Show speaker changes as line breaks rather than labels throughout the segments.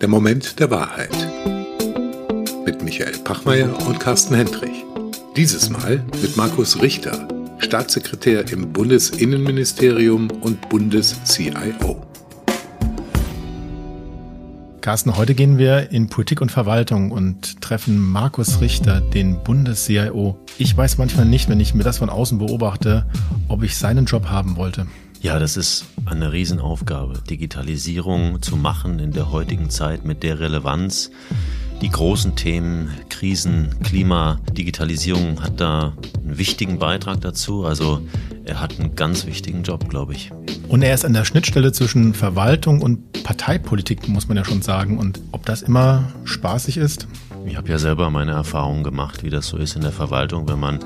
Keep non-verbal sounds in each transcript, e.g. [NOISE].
Der Moment der Wahrheit. Mit Michael Pachmeier und Carsten Hendrich. Dieses Mal mit Markus Richter, Staatssekretär im Bundesinnenministerium und Bundes-CIO.
Carsten, heute gehen wir in Politik und Verwaltung und treffen Markus Richter, den Bundes-CIO. Ich weiß manchmal nicht, wenn ich mir das von außen beobachte, ob ich seinen Job haben wollte.
Ja, das ist eine Riesenaufgabe, Digitalisierung zu machen in der heutigen Zeit mit der Relevanz. Die großen Themen, Krisen, Klima, Digitalisierung hat da einen wichtigen Beitrag dazu. Also er hat einen ganz wichtigen Job, glaube ich.
Und er ist an der Schnittstelle zwischen Verwaltung und Parteipolitik, muss man ja schon sagen. Und ob das immer spaßig ist?
Ich habe ja selber meine Erfahrungen gemacht, wie das so ist in der Verwaltung, wenn man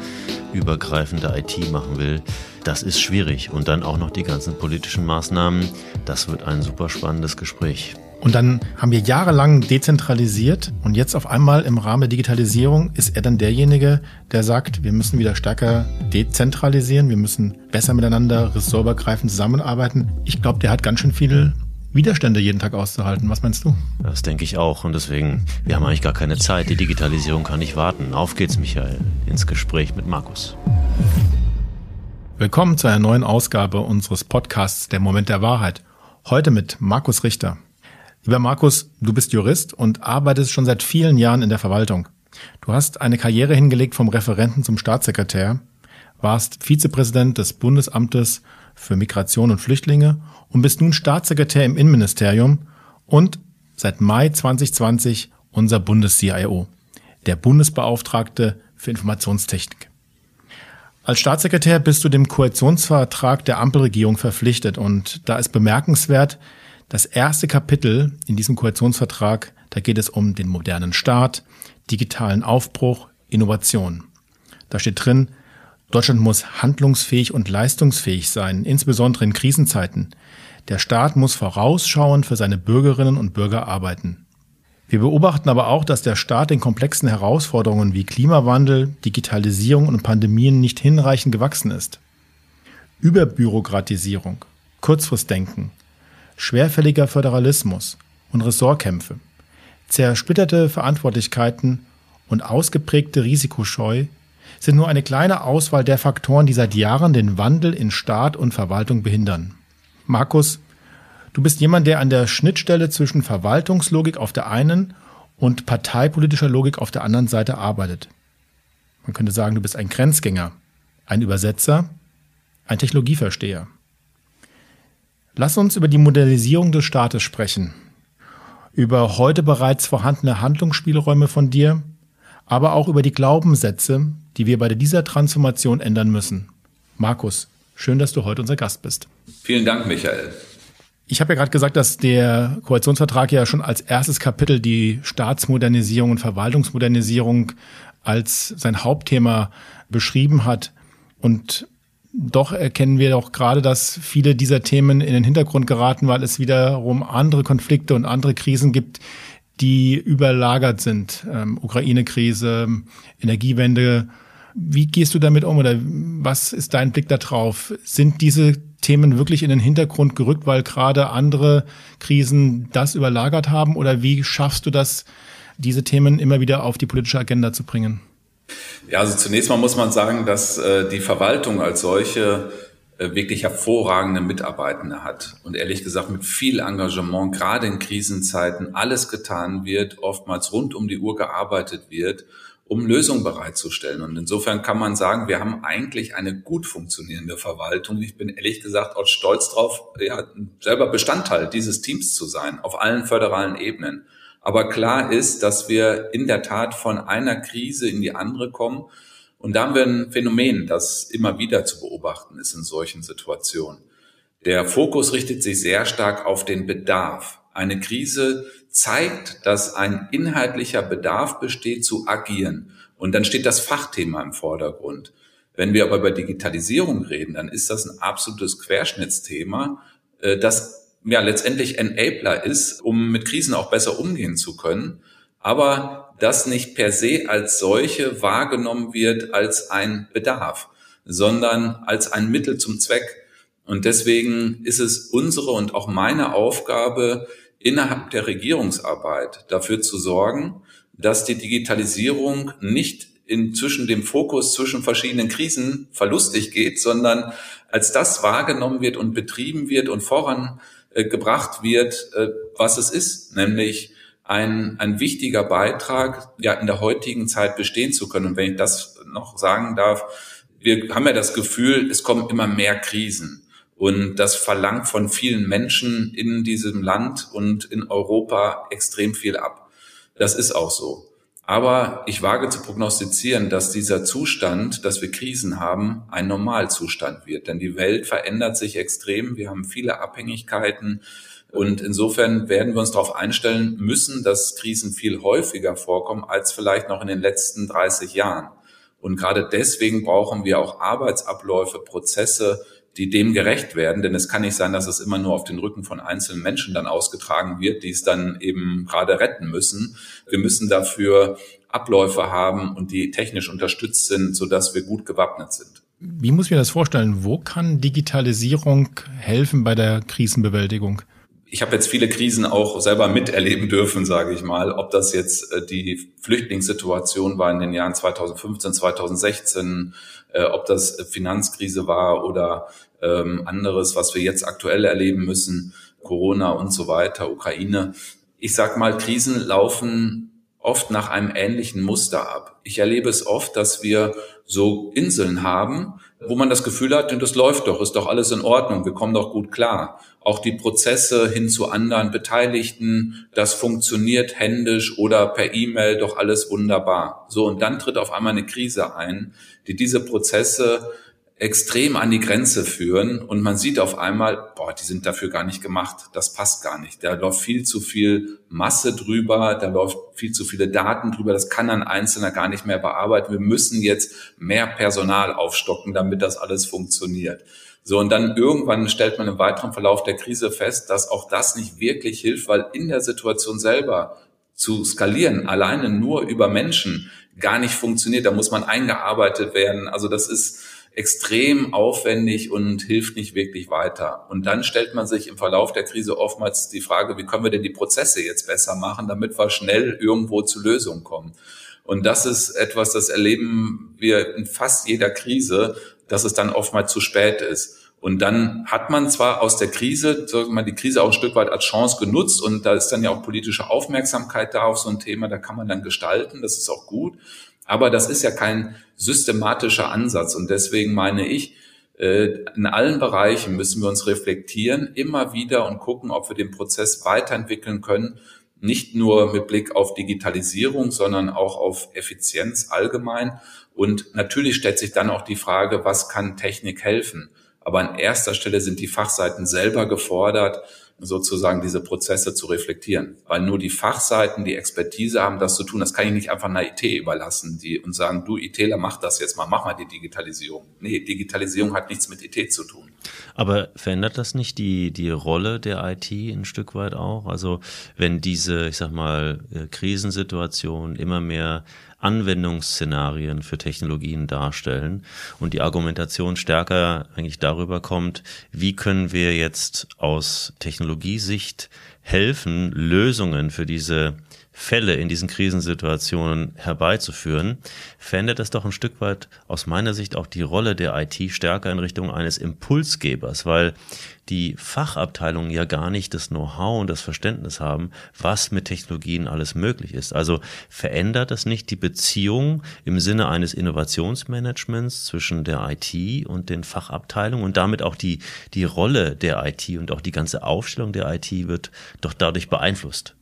übergreifende IT machen will. Das ist schwierig. Und dann auch noch die ganzen politischen Maßnahmen. Das wird ein super spannendes Gespräch.
Und dann haben wir jahrelang dezentralisiert und jetzt auf einmal im Rahmen der Digitalisierung ist er dann derjenige, der sagt, wir müssen wieder stärker dezentralisieren, wir müssen besser miteinander ressortübergreifend zusammenarbeiten. Ich glaube, der hat ganz schön viele Widerstände jeden Tag auszuhalten. Was meinst du?
Das denke ich auch. Und deswegen, wir haben eigentlich gar keine Zeit. Die Digitalisierung kann nicht warten. Auf geht's, Michael, ins Gespräch mit Markus.
Willkommen zu einer neuen Ausgabe unseres Podcasts Der Moment der Wahrheit. Heute mit Markus Richter. Lieber Markus, du bist Jurist und arbeitest schon seit vielen Jahren in der Verwaltung. Du hast eine Karriere hingelegt vom Referenten zum Staatssekretär, warst Vizepräsident des Bundesamtes für Migration und Flüchtlinge und bist nun Staatssekretär im Innenministerium und seit Mai 2020 unser Bundes-CIO, der Bundesbeauftragte für Informationstechnik. Als Staatssekretär bist du dem Koalitionsvertrag der Ampelregierung verpflichtet und da ist bemerkenswert, das erste Kapitel in diesem Koalitionsvertrag, da geht es um den modernen Staat, digitalen Aufbruch, Innovation. Da steht drin, Deutschland muss handlungsfähig und leistungsfähig sein, insbesondere in Krisenzeiten. Der Staat muss vorausschauend für seine Bürgerinnen und Bürger arbeiten. Wir beobachten aber auch, dass der Staat den komplexen Herausforderungen wie Klimawandel, Digitalisierung und Pandemien nicht hinreichend gewachsen ist. Überbürokratisierung, Kurzfristdenken, schwerfälliger Föderalismus und Ressortkämpfe, zersplitterte Verantwortlichkeiten und ausgeprägte Risikoscheu sind nur eine kleine Auswahl der Faktoren, die seit Jahren den Wandel in Staat und Verwaltung behindern. Markus, du bist jemand, der an der Schnittstelle zwischen Verwaltungslogik auf der einen und parteipolitischer Logik auf der anderen Seite arbeitet. Man könnte sagen, du bist ein Grenzgänger, ein Übersetzer, ein Technologieversteher. Lass uns über die Modernisierung des Staates sprechen, über heute bereits vorhandene Handlungsspielräume von dir, aber auch über die Glaubenssätze, die wir bei dieser Transformation ändern müssen. Markus, schön, dass du heute unser Gast bist.
Vielen Dank, Michael.
Ich habe ja gerade gesagt, dass der Koalitionsvertrag ja schon als erstes Kapitel die Staatsmodernisierung und Verwaltungsmodernisierung als sein Hauptthema beschrieben hat. Und doch erkennen wir auch gerade, dass viele dieser Themen in den Hintergrund geraten, weil es wiederum andere Konflikte und andere Krisen gibt, die überlagert sind. Ähm, Ukraine-Krise, Energiewende. Wie gehst du damit um oder was ist dein Blick darauf? Sind diese Themen wirklich in den Hintergrund gerückt, weil gerade andere Krisen das überlagert haben? Oder wie schaffst du das, diese Themen immer wieder auf die politische Agenda zu bringen?
Ja, also zunächst mal muss man sagen, dass äh, die Verwaltung als solche wirklich hervorragende Mitarbeitende hat und ehrlich gesagt mit viel Engagement, gerade in Krisenzeiten, alles getan wird, oftmals rund um die Uhr gearbeitet wird, um Lösungen bereitzustellen. Und insofern kann man sagen, wir haben eigentlich eine gut funktionierende Verwaltung. Ich bin ehrlich gesagt auch stolz drauf, ja, selber Bestandteil dieses Teams zu sein, auf allen föderalen Ebenen. Aber klar ist, dass wir in der Tat von einer Krise in die andere kommen. Und da haben wir ein Phänomen, das immer wieder zu beobachten ist in solchen Situationen. Der Fokus richtet sich sehr stark auf den Bedarf. Eine Krise zeigt, dass ein inhaltlicher Bedarf besteht zu agieren. Und dann steht das Fachthema im Vordergrund. Wenn wir aber über Digitalisierung reden, dann ist das ein absolutes Querschnittsthema, äh, das ja letztendlich Enabler ist, um mit Krisen auch besser umgehen zu können, aber das nicht per se als solche wahrgenommen wird als ein Bedarf, sondern als ein Mittel zum Zweck. Und deswegen ist es unsere und auch meine Aufgabe, innerhalb der Regierungsarbeit dafür zu sorgen, dass die Digitalisierung nicht in zwischen dem Fokus zwischen verschiedenen Krisen verlustig geht, sondern als das wahrgenommen wird und betrieben wird und vorangebracht wird, äh, was es ist, nämlich ein, ein wichtiger Beitrag, ja, in der heutigen Zeit bestehen zu können. Und wenn ich das noch sagen darf, wir haben ja das Gefühl, es kommen immer mehr Krisen. Und das verlangt von vielen Menschen in diesem Land und in Europa extrem viel ab. Das ist auch so. Aber ich wage zu prognostizieren, dass dieser Zustand, dass wir Krisen haben, ein Normalzustand wird. Denn die Welt verändert sich extrem. Wir haben viele Abhängigkeiten. Und insofern werden wir uns darauf einstellen müssen, dass Krisen viel häufiger vorkommen als vielleicht noch in den letzten 30 Jahren. Und gerade deswegen brauchen wir auch Arbeitsabläufe, Prozesse, die dem gerecht werden. Denn es kann nicht sein, dass es immer nur auf den Rücken von einzelnen Menschen dann ausgetragen wird, die es dann eben gerade retten müssen. Wir müssen dafür Abläufe haben und die technisch unterstützt sind, sodass wir gut gewappnet sind.
Wie muss ich mir das vorstellen? Wo kann Digitalisierung helfen bei der Krisenbewältigung?
Ich habe jetzt viele Krisen auch selber miterleben dürfen, sage ich mal. Ob das jetzt äh, die Flüchtlingssituation war in den Jahren 2015, 2016, äh, ob das Finanzkrise war oder ähm, anderes, was wir jetzt aktuell erleben müssen, Corona und so weiter, Ukraine. Ich sag mal, Krisen laufen oft nach einem ähnlichen Muster ab. Ich erlebe es oft, dass wir so Inseln haben, wo man das Gefühl hat, das läuft doch, ist doch alles in Ordnung, wir kommen doch gut klar. Auch die Prozesse hin zu anderen Beteiligten, das funktioniert händisch oder per E-Mail doch alles wunderbar. So, und dann tritt auf einmal eine Krise ein, die diese Prozesse extrem an die Grenze führen und man sieht auf einmal, boah, die sind dafür gar nicht gemacht, das passt gar nicht. Da läuft viel zu viel Masse drüber, da läuft viel zu viele Daten drüber, das kann ein Einzelner gar nicht mehr bearbeiten. Wir müssen jetzt mehr Personal aufstocken, damit das alles funktioniert. So, und dann irgendwann stellt man im weiteren Verlauf der Krise fest, dass auch das nicht wirklich hilft, weil in der Situation selber zu skalieren, alleine nur über Menschen, gar nicht funktioniert. Da muss man eingearbeitet werden. Also das ist, extrem aufwendig und hilft nicht wirklich weiter. Und dann stellt man sich im Verlauf der Krise oftmals die Frage, wie können wir denn die Prozesse jetzt besser machen, damit wir schnell irgendwo zu Lösungen kommen. Und das ist etwas, das erleben wir in fast jeder Krise, dass es dann oftmals zu spät ist. Und dann hat man zwar aus der Krise, sagen wir mal, die Krise auch ein Stück weit als Chance genutzt und da ist dann ja auch politische Aufmerksamkeit da auf so ein Thema, da kann man dann gestalten, das ist auch gut. Aber das ist ja kein systematischer Ansatz und deswegen meine ich, äh, in allen Bereichen müssen wir uns reflektieren, immer wieder und gucken, ob wir den Prozess weiterentwickeln können, nicht nur mit Blick auf Digitalisierung, sondern auch auf Effizienz allgemein. Und natürlich stellt sich dann auch die Frage, was kann Technik helfen? Aber an erster Stelle sind die Fachseiten selber gefordert, sozusagen diese Prozesse zu reflektieren. Weil nur die Fachseiten, die Expertise haben, das zu tun. Das kann ich nicht einfach einer IT überlassen, die und sagen, du ITler, mach das jetzt mal, mach mal die Digitalisierung. Nee, Digitalisierung hat nichts mit IT zu tun.
Aber verändert das nicht die, die Rolle der IT ein Stück weit auch? Also wenn diese, ich sag mal, äh, Krisensituation immer mehr Anwendungsszenarien für Technologien darstellen und die Argumentation stärker eigentlich darüber kommt, wie können wir jetzt aus Technologiesicht helfen, Lösungen für diese Fälle in diesen Krisensituationen herbeizuführen, verändert das doch ein Stück weit aus meiner Sicht auch die Rolle der IT stärker in Richtung eines Impulsgebers, weil die Fachabteilungen ja gar nicht das Know-how und das Verständnis haben, was mit Technologien alles möglich ist. Also verändert das nicht die Beziehung im Sinne eines Innovationsmanagements zwischen der IT und den Fachabteilungen und damit auch die, die Rolle der IT und auch die ganze Aufstellung der IT wird doch dadurch beeinflusst.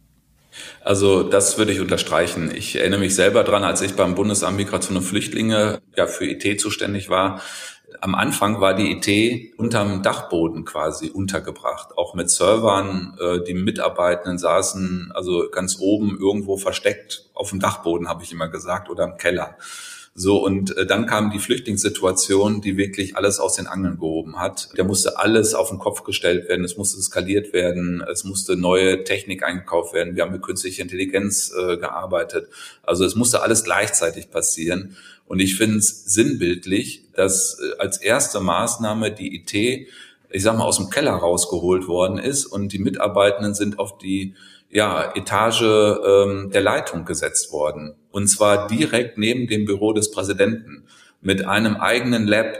Also das würde ich unterstreichen. Ich erinnere mich selber dran, als ich beim Bundesamt Migration und Flüchtlinge ja für IT zuständig war. Am Anfang war die IT unterm Dachboden quasi untergebracht, auch mit Servern. Äh, die Mitarbeitenden saßen also ganz oben irgendwo versteckt auf dem Dachboden, habe ich immer gesagt, oder im Keller. So, und äh, dann kam die Flüchtlingssituation, die wirklich alles aus den Angeln gehoben hat. Da musste alles auf den Kopf gestellt werden, es musste skaliert werden, es musste neue Technik eingekauft werden. Wir haben mit künstlicher Intelligenz äh, gearbeitet. Also es musste alles gleichzeitig passieren. Und ich finde es sinnbildlich, dass äh, als erste Maßnahme die IT ich sag mal, aus dem Keller rausgeholt worden ist und die Mitarbeitenden sind auf die ja, Etage ähm, der Leitung gesetzt worden. Und zwar direkt neben dem Büro des Präsidenten mit einem eigenen Lab.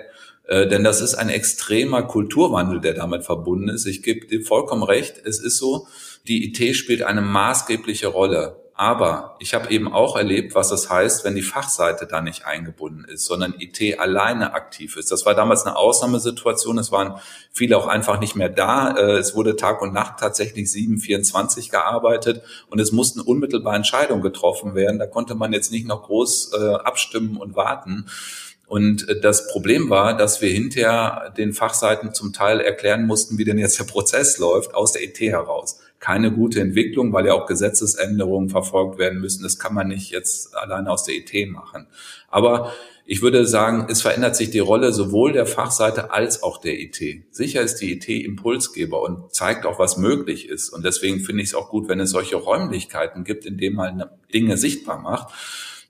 Äh, denn das ist ein extremer Kulturwandel, der damit verbunden ist. Ich gebe dir vollkommen recht, es ist so, die IT spielt eine maßgebliche Rolle. Aber ich habe eben auch erlebt, was es heißt, wenn die Fachseite da nicht eingebunden ist, sondern IT alleine aktiv ist. Das war damals eine Ausnahmesituation. Es waren viele auch einfach nicht mehr da. Äh, es wurde Tag und Nacht tatsächlich 724 gearbeitet und es mussten unmittelbar Entscheidungen getroffen werden. Da konnte man jetzt nicht noch groß äh, abstimmen und warten. Und äh, das Problem war, dass wir hinterher den Fachseiten zum Teil erklären mussten, wie denn jetzt der Prozess läuft, aus der IT heraus keine gute Entwicklung, weil ja auch Gesetzesänderungen verfolgt werden müssen. Das kann man nicht jetzt alleine aus der IT machen. Aber ich würde sagen, es verändert sich die Rolle sowohl der Fachseite als auch der IT. Sicher ist die IT Impulsgeber und zeigt auch, was möglich ist. Und deswegen finde ich es auch gut, wenn es solche Räumlichkeiten gibt, in denen man Dinge sichtbar macht.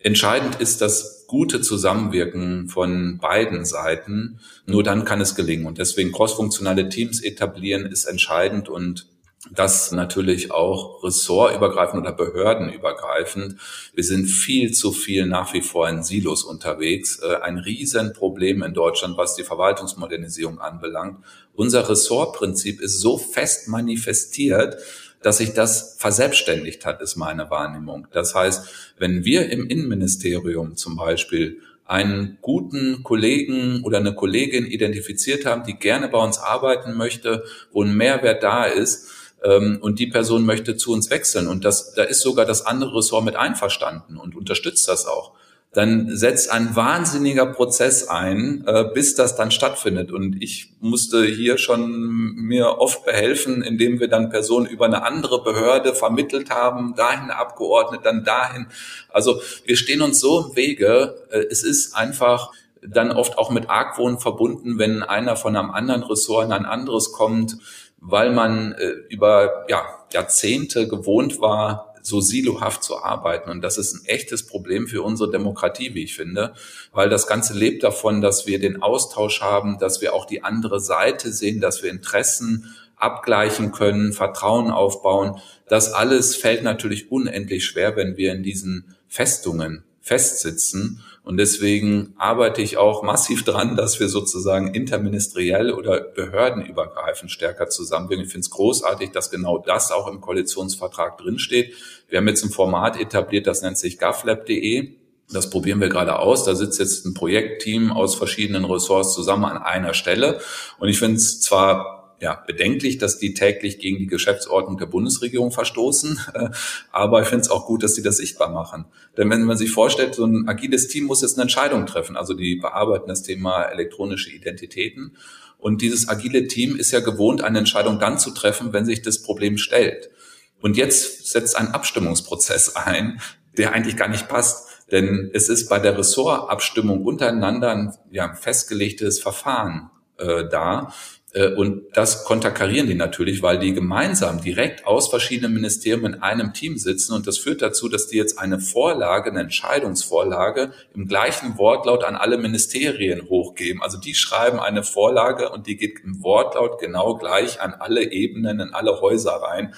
Entscheidend ist das gute Zusammenwirken von beiden Seiten. Nur dann kann es gelingen. Und deswegen crossfunktionale Teams etablieren ist entscheidend und das natürlich auch ressortübergreifend oder behördenübergreifend. Wir sind viel zu viel nach wie vor in Silos unterwegs. Äh, ein Riesenproblem in Deutschland, was die Verwaltungsmodernisierung anbelangt. Unser Ressortprinzip ist so fest manifestiert, dass sich das verselbstständigt hat, ist meine Wahrnehmung. Das heißt, wenn wir im Innenministerium zum Beispiel einen guten Kollegen oder eine Kollegin identifiziert haben, die gerne bei uns arbeiten möchte, wo ein Mehrwert da ist, ähm, und die Person möchte zu uns wechseln und das, da ist sogar das andere Ressort mit einverstanden und unterstützt das auch, dann setzt ein wahnsinniger Prozess ein, äh, bis das dann stattfindet. Und ich musste hier schon mir oft behelfen, indem wir dann Personen über eine andere Behörde vermittelt haben, dahin abgeordnet, dann dahin. Also wir stehen uns so im Wege. Äh, es ist einfach dann oft auch mit Argwohn verbunden, wenn einer von einem anderen Ressort in ein anderes kommt weil man äh, über ja, Jahrzehnte gewohnt war, so silohaft zu arbeiten. Und das ist ein echtes Problem für unsere Demokratie, wie ich finde, weil das Ganze lebt davon, dass wir den Austausch haben, dass wir auch die andere Seite sehen, dass wir Interessen abgleichen können, Vertrauen aufbauen. Das alles fällt natürlich unendlich schwer, wenn wir in diesen Festungen festsitzen. Und deswegen arbeite ich auch massiv dran, dass wir sozusagen interministeriell oder behördenübergreifend stärker zusammenwirken. Ich finde es großartig, dass genau das auch im Koalitionsvertrag drinsteht. Wir haben jetzt ein Format etabliert, das nennt sich gaflab.de. Das probieren wir gerade aus. Da sitzt jetzt ein Projektteam aus verschiedenen Ressorts zusammen an einer Stelle. Und ich finde es zwar ja, bedenklich, dass die täglich gegen die Geschäftsordnung der Bundesregierung verstoßen. [LAUGHS] Aber ich finde es auch gut, dass sie das sichtbar machen. Denn wenn man sich vorstellt, so ein agiles Team muss jetzt eine Entscheidung treffen. Also die bearbeiten das Thema elektronische Identitäten. Und dieses agile Team ist ja gewohnt, eine Entscheidung dann zu treffen, wenn sich das Problem stellt. Und jetzt setzt ein Abstimmungsprozess [LAUGHS] ein, der eigentlich gar nicht passt. Denn es ist bei der Ressortabstimmung untereinander ein ja, festgelegtes Verfahren äh, da. Äh, und das konterkarieren die natürlich, weil die gemeinsam direkt aus verschiedenen Ministerien in einem Team sitzen. Und das führt dazu, dass die jetzt eine Vorlage, eine Entscheidungsvorlage im gleichen Wortlaut an alle Ministerien hochgeben. Also die schreiben eine Vorlage und die geht im Wortlaut genau gleich an alle Ebenen, in alle Häuser rein.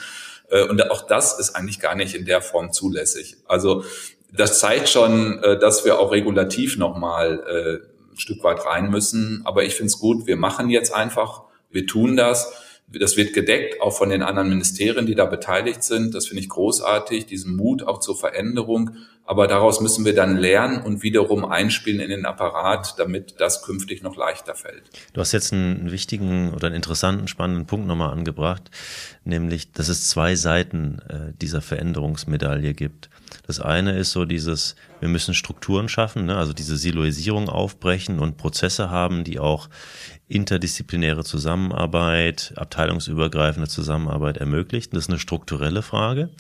Äh, und auch das ist eigentlich gar nicht in der Form zulässig. Also das zeigt schon, äh, dass wir auch regulativ nochmal ein Stück weit rein müssen. Aber ich finde es gut, wir machen jetzt einfach, wir tun das. Das wird gedeckt, auch von den anderen Ministerien, die da beteiligt sind. Das finde ich großartig, diesen Mut auch zur Veränderung. Aber daraus müssen wir dann lernen und wiederum einspielen in den Apparat, damit das künftig noch leichter fällt.
Du hast jetzt einen wichtigen oder einen interessanten, spannenden Punkt nochmal angebracht, nämlich, dass es zwei Seiten äh, dieser Veränderungsmedaille gibt. Das eine ist so dieses, wir müssen Strukturen schaffen, ne? also diese Siloisierung aufbrechen und Prozesse haben, die auch interdisziplinäre Zusammenarbeit, abteilungsübergreifende Zusammenarbeit ermöglicht. Das ist eine strukturelle Frage.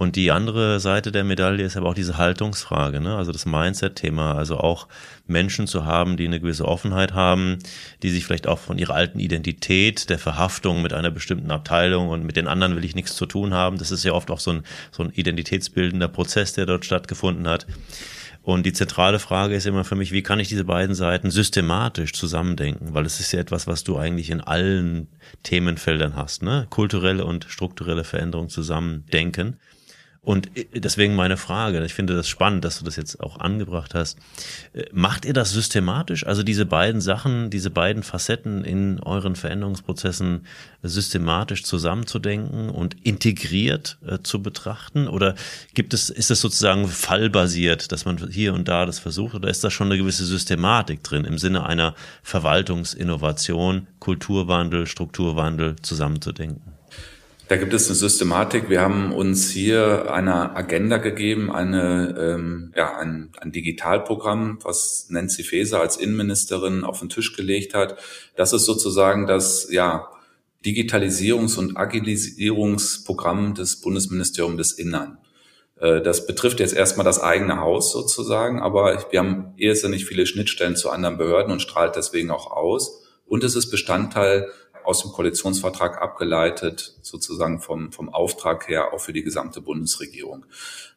Und die andere Seite der Medaille ist aber auch diese Haltungsfrage, ne? also das Mindset-Thema, also auch Menschen zu haben, die eine gewisse Offenheit haben, die sich vielleicht auch von ihrer alten Identität, der Verhaftung mit einer bestimmten Abteilung und mit den anderen will ich nichts zu tun haben. Das ist ja oft auch so ein, so ein identitätsbildender Prozess, der dort stattgefunden hat Und die zentrale Frage ist immer für mich, wie kann ich diese beiden Seiten systematisch zusammendenken? Weil es ist ja etwas, was du eigentlich in allen Themenfeldern hast, ne? Kulturelle und strukturelle Veränderung zusammendenken. Und deswegen meine Frage, ich finde das spannend, dass du das jetzt auch angebracht hast. Äh, macht ihr das systematisch? Also diese beiden Sachen, diese beiden Facetten in euren Veränderungsprozessen systematisch zusammenzudenken und integriert äh, zu betrachten? Oder gibt es, ist es sozusagen fallbasiert, dass man hier und da das versucht? Oder ist da schon eine gewisse Systematik drin im Sinne einer Verwaltungsinnovation, Kulturwandel, Strukturwandel zusammenzudenken?
Da gibt es eine Systematik. Wir haben uns hier eine Agenda gegeben, eine, ähm, ja, ein, ein Digitalprogramm, was Nancy Faeser als Innenministerin auf den Tisch gelegt hat. Das ist sozusagen das ja, Digitalisierungs- und Agilisierungsprogramm des Bundesministeriums des Innern. Äh, das betrifft jetzt erstmal das eigene Haus sozusagen, aber wir haben irrsinnig viele Schnittstellen zu anderen Behörden und strahlt deswegen auch aus. Und es ist Bestandteil aus dem Koalitionsvertrag abgeleitet, sozusagen vom, vom Auftrag her auch für die gesamte Bundesregierung.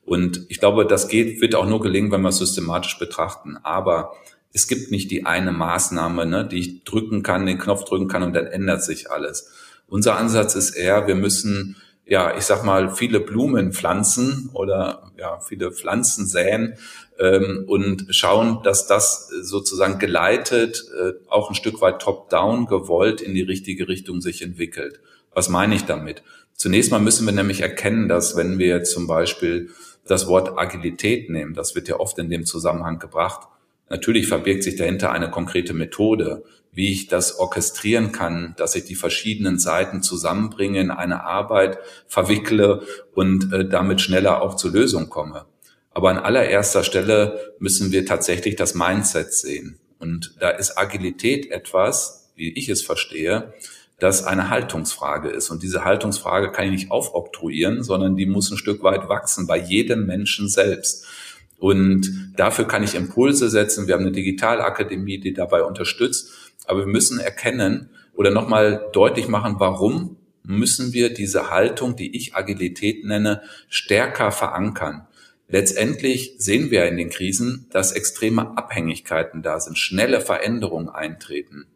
Und ich glaube, das geht, wird auch nur gelingen, wenn wir es systematisch betrachten. Aber es gibt nicht die eine Maßnahme, ne, die ich drücken kann, den Knopf drücken kann und dann ändert sich alles. Unser Ansatz ist eher, wir müssen ja, ich sag mal, viele Blumen pflanzen oder ja, viele Pflanzen säen ähm, und schauen, dass das sozusagen geleitet, äh, auch ein Stück weit top-down gewollt in die richtige Richtung sich entwickelt. Was meine ich damit? Zunächst mal müssen wir nämlich erkennen, dass wenn wir zum Beispiel das Wort Agilität nehmen, das wird ja oft in dem Zusammenhang gebracht, Natürlich verbirgt sich dahinter eine konkrete Methode, wie ich das orchestrieren kann, dass ich die verschiedenen Seiten zusammenbringe, in eine Arbeit verwickle und äh, damit schneller auch zur Lösung komme. Aber an allererster Stelle müssen wir tatsächlich das Mindset sehen. Und da ist Agilität etwas, wie ich es verstehe, das eine Haltungsfrage ist. Und diese Haltungsfrage kann ich nicht aufoktroyieren, sondern die muss ein Stück weit wachsen bei jedem Menschen selbst. Und dafür kann ich Impulse setzen. Wir haben eine Digitalakademie, die dabei unterstützt. Aber wir müssen erkennen oder nochmal deutlich machen, warum müssen wir diese Haltung, die ich Agilität nenne, stärker verankern. Letztendlich sehen wir in den Krisen, dass extreme Abhängigkeiten da sind, schnelle Veränderungen eintreten.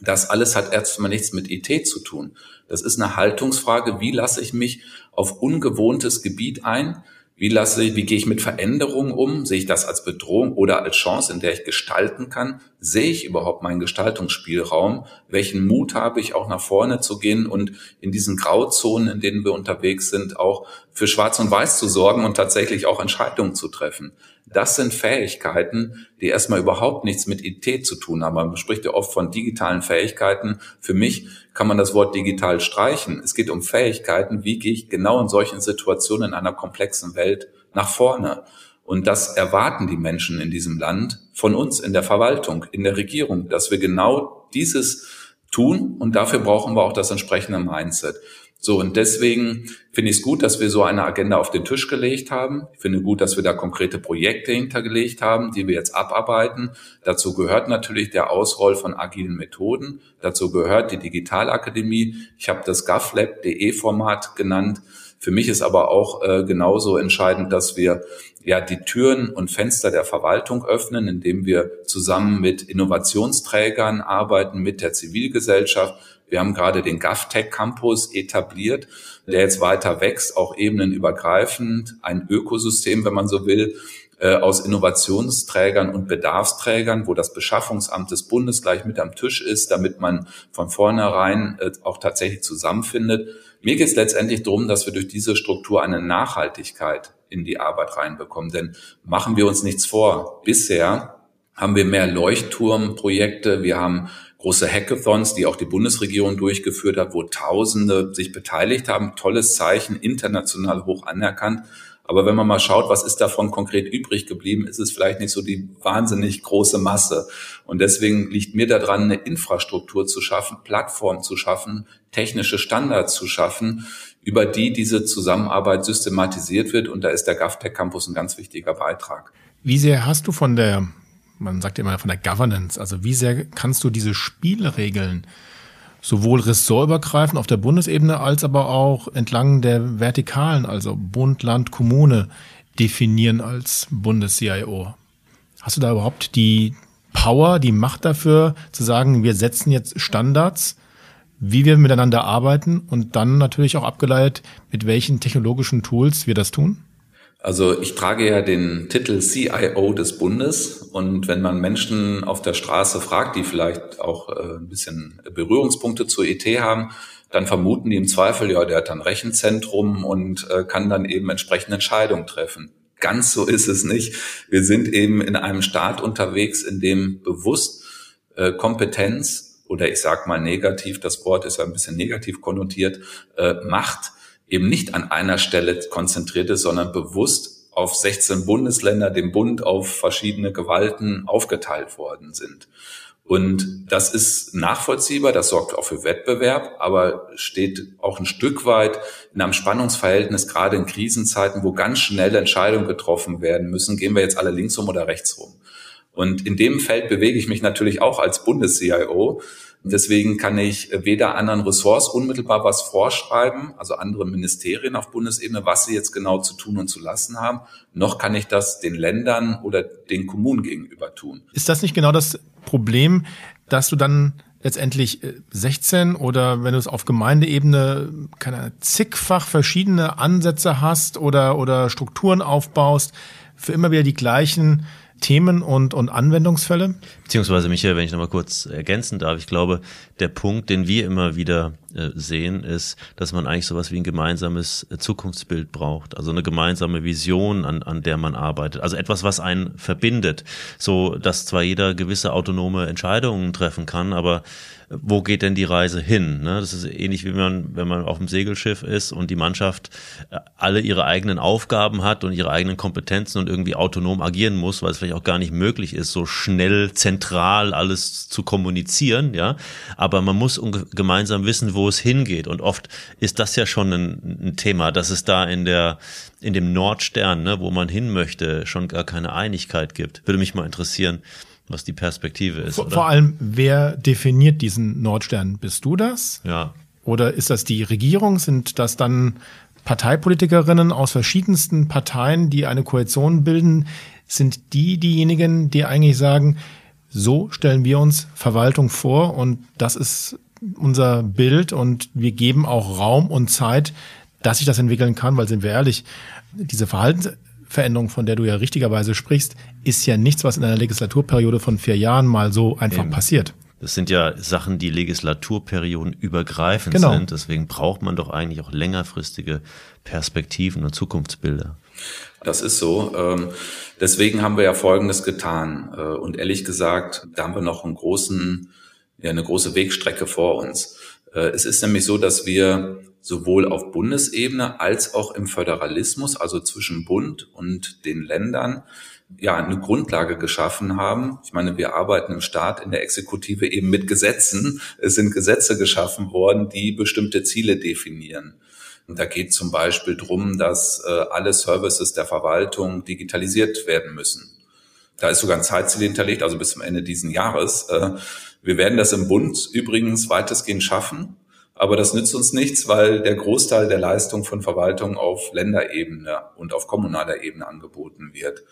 Das alles hat erstmal nichts mit IT zu tun. Das ist eine Haltungsfrage. Wie lasse ich mich auf ungewohntes Gebiet ein? Wie lasse ich, wie gehe ich mit Veränderungen um? Sehe ich das als Bedrohung oder als Chance, in der ich gestalten kann? Sehe ich überhaupt meinen Gestaltungsspielraum? Welchen Mut habe ich auch nach vorne zu gehen und in diesen Grauzonen, in denen wir unterwegs sind, auch für Schwarz und Weiß zu sorgen und tatsächlich auch Entscheidungen zu treffen? Das sind Fähigkeiten, die erstmal überhaupt nichts mit IT zu tun haben. Man spricht ja oft von digitalen Fähigkeiten. Für mich kann man das Wort digital streichen. Es geht um Fähigkeiten. Wie gehe ich genau in solchen Situationen in einer komplexen Welt nach vorne? Und das erwarten die Menschen in diesem Land von uns in der Verwaltung, in der Regierung, dass wir genau dieses tun. Und dafür brauchen wir auch das entsprechende Mindset. So, und deswegen finde ich es gut, dass wir so eine Agenda auf den Tisch gelegt haben. Ich finde gut, dass wir da konkrete Projekte hintergelegt haben, die wir jetzt abarbeiten. Dazu gehört natürlich der Ausroll von agilen Methoden. Dazu gehört die Digitalakademie. Ich habe das GovLab.de Format genannt. Für mich ist aber auch äh, genauso entscheidend, dass wir ja die Türen und Fenster der Verwaltung öffnen, indem wir zusammen mit Innovationsträgern arbeiten, mit der Zivilgesellschaft. Wir haben gerade den GovTech Campus etabliert, der jetzt weiter wächst, auch ebenenübergreifend, ein Ökosystem, wenn man so will, äh, aus Innovationsträgern und Bedarfsträgern, wo das Beschaffungsamt des Bundes gleich mit am Tisch ist, damit man von vornherein äh, auch tatsächlich zusammenfindet. Mir geht es letztendlich darum, dass wir durch diese Struktur eine Nachhaltigkeit in die Arbeit reinbekommen. Denn machen wir uns nichts vor. Bisher haben wir mehr Leuchtturmprojekte, wir haben große Hackathons, die auch die Bundesregierung durchgeführt hat, wo Tausende sich beteiligt haben. Tolles Zeichen, international hoch anerkannt. Aber wenn man mal schaut, was ist davon konkret übrig geblieben, ist es vielleicht nicht so die wahnsinnig große Masse. Und deswegen liegt mir daran, eine Infrastruktur zu schaffen, Plattform zu schaffen, technische Standards zu schaffen, über die diese Zusammenarbeit systematisiert wird. Und da ist der GovTech Campus ein ganz wichtiger Beitrag.
Wie sehr hast du von der man sagt immer von der Governance, also wie sehr kannst du diese Spielregeln sowohl ressortübergreifend auf der Bundesebene als aber auch entlang der Vertikalen, also Bund, Land, Kommune, definieren als Bundes-CIO? Hast du da überhaupt die Power, die Macht dafür, zu sagen, wir setzen jetzt Standards, wie wir miteinander arbeiten und dann natürlich auch abgeleitet, mit welchen technologischen Tools wir das tun?
Also ich trage ja den Titel CIO des Bundes und wenn man Menschen auf der Straße fragt, die vielleicht auch äh, ein bisschen Berührungspunkte zur ET haben, dann vermuten die im Zweifel, ja, der hat ein Rechenzentrum und äh, kann dann eben entsprechende Entscheidungen treffen. Ganz so ist es nicht. Wir sind eben in einem Staat unterwegs, in dem bewusst äh, Kompetenz oder ich sag mal negativ, das Wort ist ja ein bisschen negativ konnotiert, Macht eben nicht an einer Stelle konzentriert ist, sondern bewusst auf 16 Bundesländer, dem Bund auf verschiedene Gewalten aufgeteilt worden sind. Und das ist nachvollziehbar, das sorgt auch für Wettbewerb, aber steht auch ein Stück weit in einem Spannungsverhältnis, gerade in Krisenzeiten, wo ganz schnell Entscheidungen getroffen werden müssen, gehen wir jetzt alle links rum oder rechts rum. Und in dem Feld bewege ich mich natürlich auch als Bundes-CIO. Deswegen kann ich weder anderen Ressorts unmittelbar was vorschreiben, also andere Ministerien auf Bundesebene, was sie jetzt genau zu tun und zu lassen haben, noch kann ich das den Ländern oder den Kommunen gegenüber tun.
Ist das nicht genau das Problem, dass du dann letztendlich 16 äh, oder wenn du es auf Gemeindeebene keine zigfach verschiedene Ansätze hast oder oder Strukturen aufbaust für immer wieder die gleichen Themen und, und Anwendungsfälle?
Beziehungsweise, Michael, wenn ich nochmal kurz ergänzen darf, ich glaube, der Punkt, den wir immer wieder äh, sehen, ist, dass man eigentlich sowas wie ein gemeinsames äh, Zukunftsbild braucht. Also eine gemeinsame Vision, an, an der man arbeitet. Also etwas, was einen verbindet. So, dass zwar jeder gewisse autonome Entscheidungen treffen kann, aber wo geht denn die Reise hin? Ne? Das ist ähnlich wie man, wenn man auf dem Segelschiff ist und die Mannschaft äh, alle ihre eigenen Aufgaben hat und ihre eigenen Kompetenzen und irgendwie autonom agieren muss, weil es vielleicht auch gar nicht möglich ist, so schnell zentral alles zu kommunizieren, ja. Aber man muss gemeinsam wissen, wo es hingeht. Und oft ist das ja schon ein, ein Thema, dass es da in der, in dem Nordstern, ne, wo man hin möchte, schon gar keine Einigkeit gibt. Würde mich mal interessieren, was die Perspektive ist.
Vor, vor, allem, wer definiert diesen Nordstern? Bist du das?
Ja.
Oder ist das die Regierung? Sind das dann Parteipolitikerinnen aus verschiedensten Parteien, die eine Koalition bilden? Sind die diejenigen, die eigentlich sagen, so stellen wir uns Verwaltung vor und das ist unser Bild und wir geben auch Raum und Zeit, dass sich das entwickeln kann, weil sind wir ehrlich, diese Verhaltens Veränderung, von der du ja richtigerweise sprichst, ist ja nichts, was in einer Legislaturperiode von vier Jahren mal so einfach Eben. passiert.
Das sind ja Sachen, die Legislaturperioden übergreifend genau. sind. Deswegen braucht man doch eigentlich auch längerfristige Perspektiven und Zukunftsbilder.
Das ist so. Ähm, deswegen haben wir ja Folgendes getan. Äh, und ehrlich gesagt, da haben wir noch einen großen, ja, eine große Wegstrecke vor uns. Äh, es ist nämlich so, dass wir sowohl auf Bundesebene als auch im Föderalismus, also zwischen Bund und den Ländern, ja, eine Grundlage geschaffen haben. Ich meine, wir arbeiten im Staat, in der Exekutive eben mit Gesetzen. Es sind Gesetze geschaffen worden, die bestimmte Ziele definieren. Und da geht zum Beispiel drum, dass äh, alle Services der Verwaltung digitalisiert werden müssen. Da ist sogar ein Zeitziel hinterlegt, also bis zum Ende diesen Jahres. Äh, wir werden das im Bund übrigens weitestgehend schaffen. Aber das nützt uns nichts, weil der Großteil der Leistung von Verwaltung auf Länderebene und auf kommunaler Ebene angeboten wird.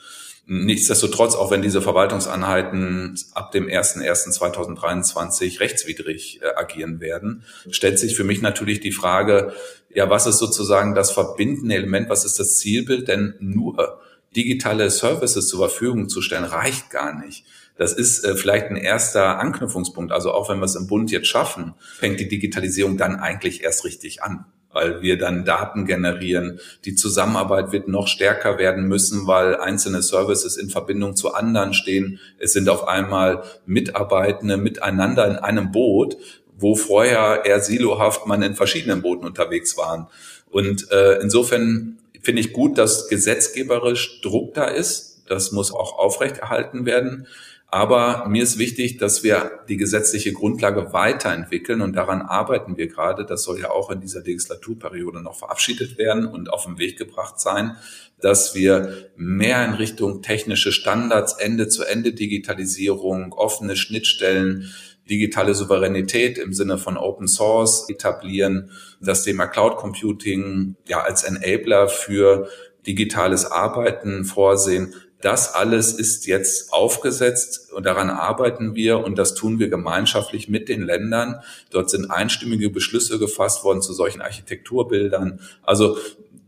Nichtsdestotrotz, auch wenn diese Verwaltungseinheiten ab dem 01.01.2023 rechtswidrig äh, agieren werden, stellt sich für mich natürlich die Frage, ja, was ist sozusagen das verbindende Element, was ist das Zielbild? Denn nur digitale Services zur Verfügung zu stellen, reicht gar nicht. Das ist äh, vielleicht ein erster Anknüpfungspunkt. Also auch wenn wir es im Bund jetzt schaffen, fängt die Digitalisierung dann eigentlich erst richtig an weil wir dann Daten generieren. Die Zusammenarbeit wird noch stärker werden müssen, weil einzelne Services in Verbindung zu anderen stehen. Es sind auf einmal Mitarbeitende miteinander in einem Boot, wo vorher eher silohaft man in verschiedenen Booten unterwegs waren. Und äh, insofern finde ich gut, dass gesetzgeberisch Druck da ist. Das muss auch aufrechterhalten werden. Aber mir ist wichtig, dass wir die gesetzliche Grundlage weiterentwickeln und daran arbeiten wir gerade. Das soll ja auch in dieser Legislaturperiode noch verabschiedet werden und auf den Weg gebracht sein, dass wir mehr in Richtung technische Standards, Ende-zu-Ende Digitalisierung, offene Schnittstellen, digitale Souveränität im Sinne von Open Source etablieren, das Thema Cloud Computing ja als Enabler für digitales Arbeiten vorsehen. Das alles ist jetzt aufgesetzt und daran arbeiten wir und das tun wir gemeinschaftlich mit den Ländern. Dort sind einstimmige Beschlüsse gefasst worden zu solchen Architekturbildern. Also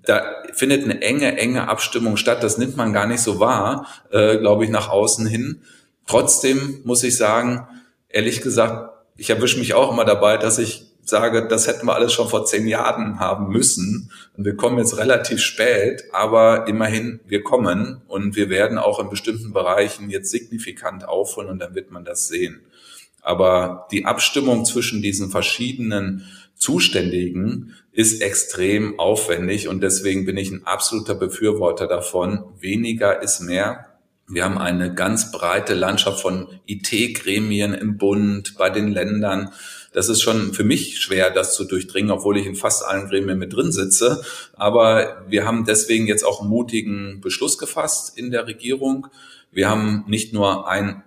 da findet eine enge, enge Abstimmung statt. Das nimmt man gar nicht so wahr, äh, glaube ich, nach außen hin. Trotzdem muss ich sagen, ehrlich gesagt, ich erwische mich auch immer dabei, dass ich sage, das hätten wir alles schon vor zehn Jahren haben müssen. Und wir kommen jetzt relativ spät, aber immerhin, wir kommen und wir werden auch in bestimmten Bereichen jetzt signifikant aufholen und dann wird man das sehen. Aber die Abstimmung zwischen diesen verschiedenen Zuständigen ist extrem aufwendig und deswegen bin ich ein absoluter Befürworter davon. Weniger ist mehr. Wir haben eine ganz breite Landschaft von IT-Gremien im Bund, bei den Ländern. Das ist schon für mich schwer, das zu durchdringen, obwohl ich in fast allen Gremien mit drin sitze. Aber wir haben deswegen jetzt auch einen mutigen Beschluss gefasst in der Regierung. Wir haben nicht nur ein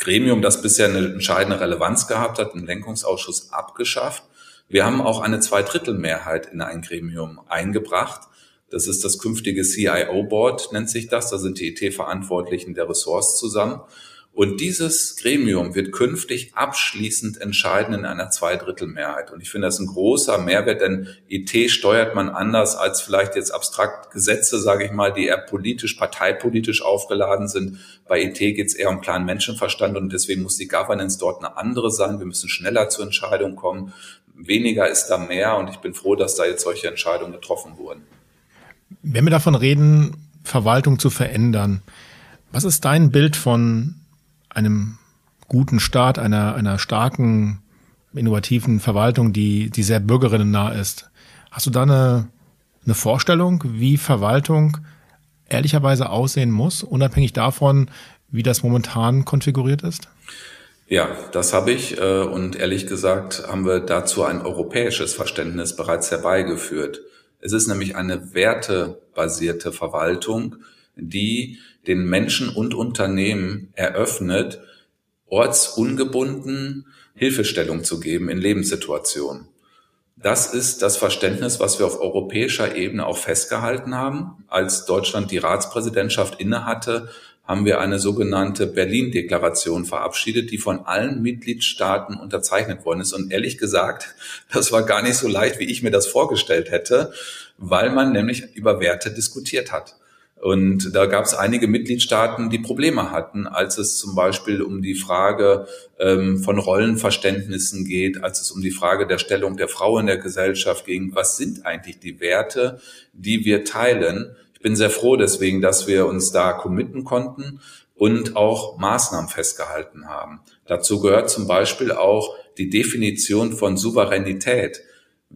Gremium, das bisher eine entscheidende Relevanz gehabt hat, einen Lenkungsausschuss abgeschafft. Wir haben auch eine Zweidrittelmehrheit in ein Gremium eingebracht. Das ist das künftige CIO-Board, nennt sich das. Da sind die IT-Verantwortlichen der Ressorts zusammen. Und dieses Gremium wird künftig abschließend entscheiden in einer Zweidrittelmehrheit. Und ich finde das ein großer Mehrwert, denn IT steuert man anders als vielleicht jetzt abstrakt Gesetze, sage ich mal, die eher politisch, parteipolitisch aufgeladen sind. Bei IT geht es eher um klaren Menschenverstand und deswegen muss die Governance dort eine andere sein. Wir müssen schneller zur Entscheidung kommen. Weniger ist da mehr und ich bin froh, dass da jetzt solche Entscheidungen getroffen wurden.
Wenn wir davon reden, Verwaltung zu verändern, was ist dein Bild von einem guten Staat, einer, einer starken, innovativen Verwaltung, die, die sehr bürgerinnennah ist? Hast du da eine, eine Vorstellung, wie Verwaltung ehrlicherweise aussehen muss, unabhängig davon, wie das momentan konfiguriert ist?
Ja, das habe ich äh, und ehrlich gesagt haben wir dazu ein europäisches Verständnis bereits herbeigeführt. Es ist nämlich eine wertebasierte Verwaltung, die den Menschen und Unternehmen eröffnet, ortsungebunden Hilfestellung zu geben in Lebenssituationen. Das ist das Verständnis, was wir auf europäischer Ebene auch festgehalten haben. Als Deutschland die Ratspräsidentschaft innehatte, haben wir eine sogenannte Berlin-Deklaration verabschiedet, die von allen Mitgliedstaaten unterzeichnet worden ist. Und ehrlich gesagt, das war gar nicht so leicht, wie ich mir das vorgestellt hätte, weil man nämlich über Werte diskutiert hat. Und da gab es einige Mitgliedstaaten, die Probleme hatten, als es zum Beispiel um die Frage ähm, von Rollenverständnissen geht, als es um die Frage der Stellung der Frau in der Gesellschaft ging. Was sind eigentlich die Werte, die wir teilen? bin sehr froh deswegen, dass wir uns da committen konnten und auch Maßnahmen festgehalten haben. Dazu gehört zum Beispiel auch die Definition von Souveränität.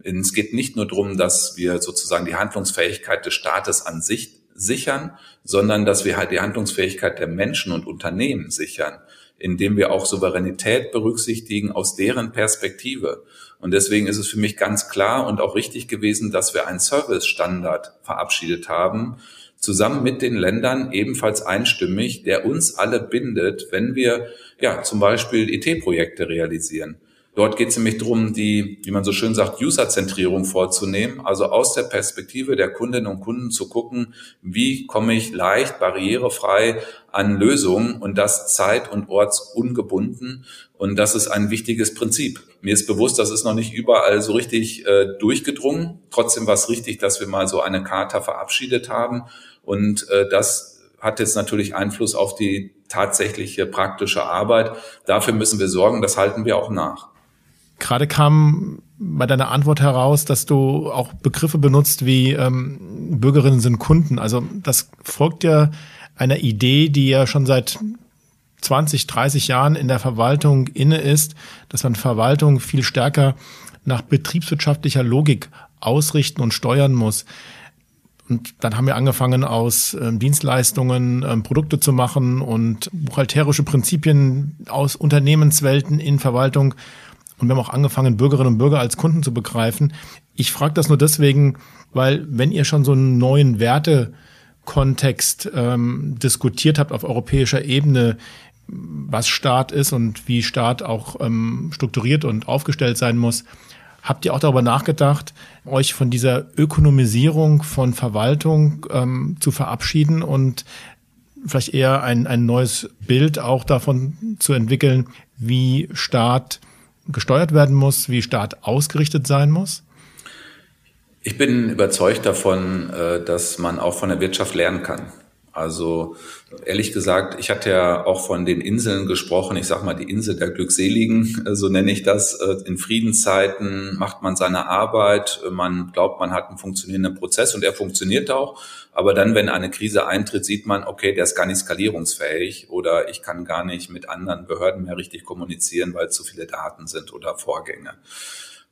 Es geht nicht nur darum, dass wir sozusagen die Handlungsfähigkeit des Staates an sich sichern, sondern dass wir halt die Handlungsfähigkeit der Menschen und Unternehmen sichern, indem wir auch Souveränität berücksichtigen aus deren Perspektive. Und deswegen ist es für mich ganz klar und auch richtig gewesen, dass wir einen Service-Standard verabschiedet haben, zusammen mit den Ländern ebenfalls einstimmig, der uns alle bindet, wenn wir ja zum Beispiel IT-Projekte realisieren. Dort geht es nämlich darum, die, wie man so schön sagt, User-Zentrierung vorzunehmen, also aus der Perspektive der Kundinnen und Kunden zu gucken, wie komme ich leicht, barrierefrei an Lösungen und das zeit- und ortsungebunden. Und das ist ein wichtiges Prinzip. Mir ist bewusst, das ist noch nicht überall so richtig äh, durchgedrungen. Trotzdem war es richtig, dass wir mal so eine Charta verabschiedet haben. Und äh, das hat jetzt natürlich Einfluss auf die tatsächliche praktische Arbeit. Dafür müssen wir sorgen, das halten wir auch nach.
Gerade kam bei deiner Antwort heraus, dass du auch Begriffe benutzt wie ähm, Bürgerinnen sind Kunden. Also das folgt ja einer Idee, die ja schon seit 20, 30 Jahren in der Verwaltung inne ist, dass man Verwaltung viel stärker nach betriebswirtschaftlicher Logik ausrichten und steuern muss. Und dann haben wir angefangen, aus ähm, Dienstleistungen ähm, Produkte zu machen und buchhalterische Prinzipien aus Unternehmenswelten in Verwaltung und wir haben auch angefangen, Bürgerinnen und Bürger als Kunden zu begreifen. Ich frage das nur deswegen, weil wenn ihr schon so einen neuen Wertekontext ähm, diskutiert habt auf europäischer Ebene, was Staat ist und wie Staat auch ähm, strukturiert und aufgestellt sein muss, habt ihr auch darüber nachgedacht, euch von dieser Ökonomisierung von Verwaltung ähm, zu verabschieden und vielleicht eher ein, ein neues Bild auch davon zu entwickeln, wie Staat gesteuert werden muss, wie Staat ausgerichtet sein muss?
Ich bin überzeugt davon, äh, dass man auch von der Wirtschaft lernen kann. Also ehrlich gesagt, ich hatte ja auch von den Inseln gesprochen. Ich sage mal die Insel der Glückseligen, so nenne ich das. Äh, in Friedenszeiten macht man seine Arbeit, man glaubt, man hat einen funktionierenden Prozess und er funktioniert auch. Aber dann, wenn eine Krise eintritt, sieht man, okay, der ist gar nicht skalierungsfähig oder ich kann gar nicht mit anderen Behörden mehr richtig kommunizieren, weil zu viele Daten sind oder Vorgänge.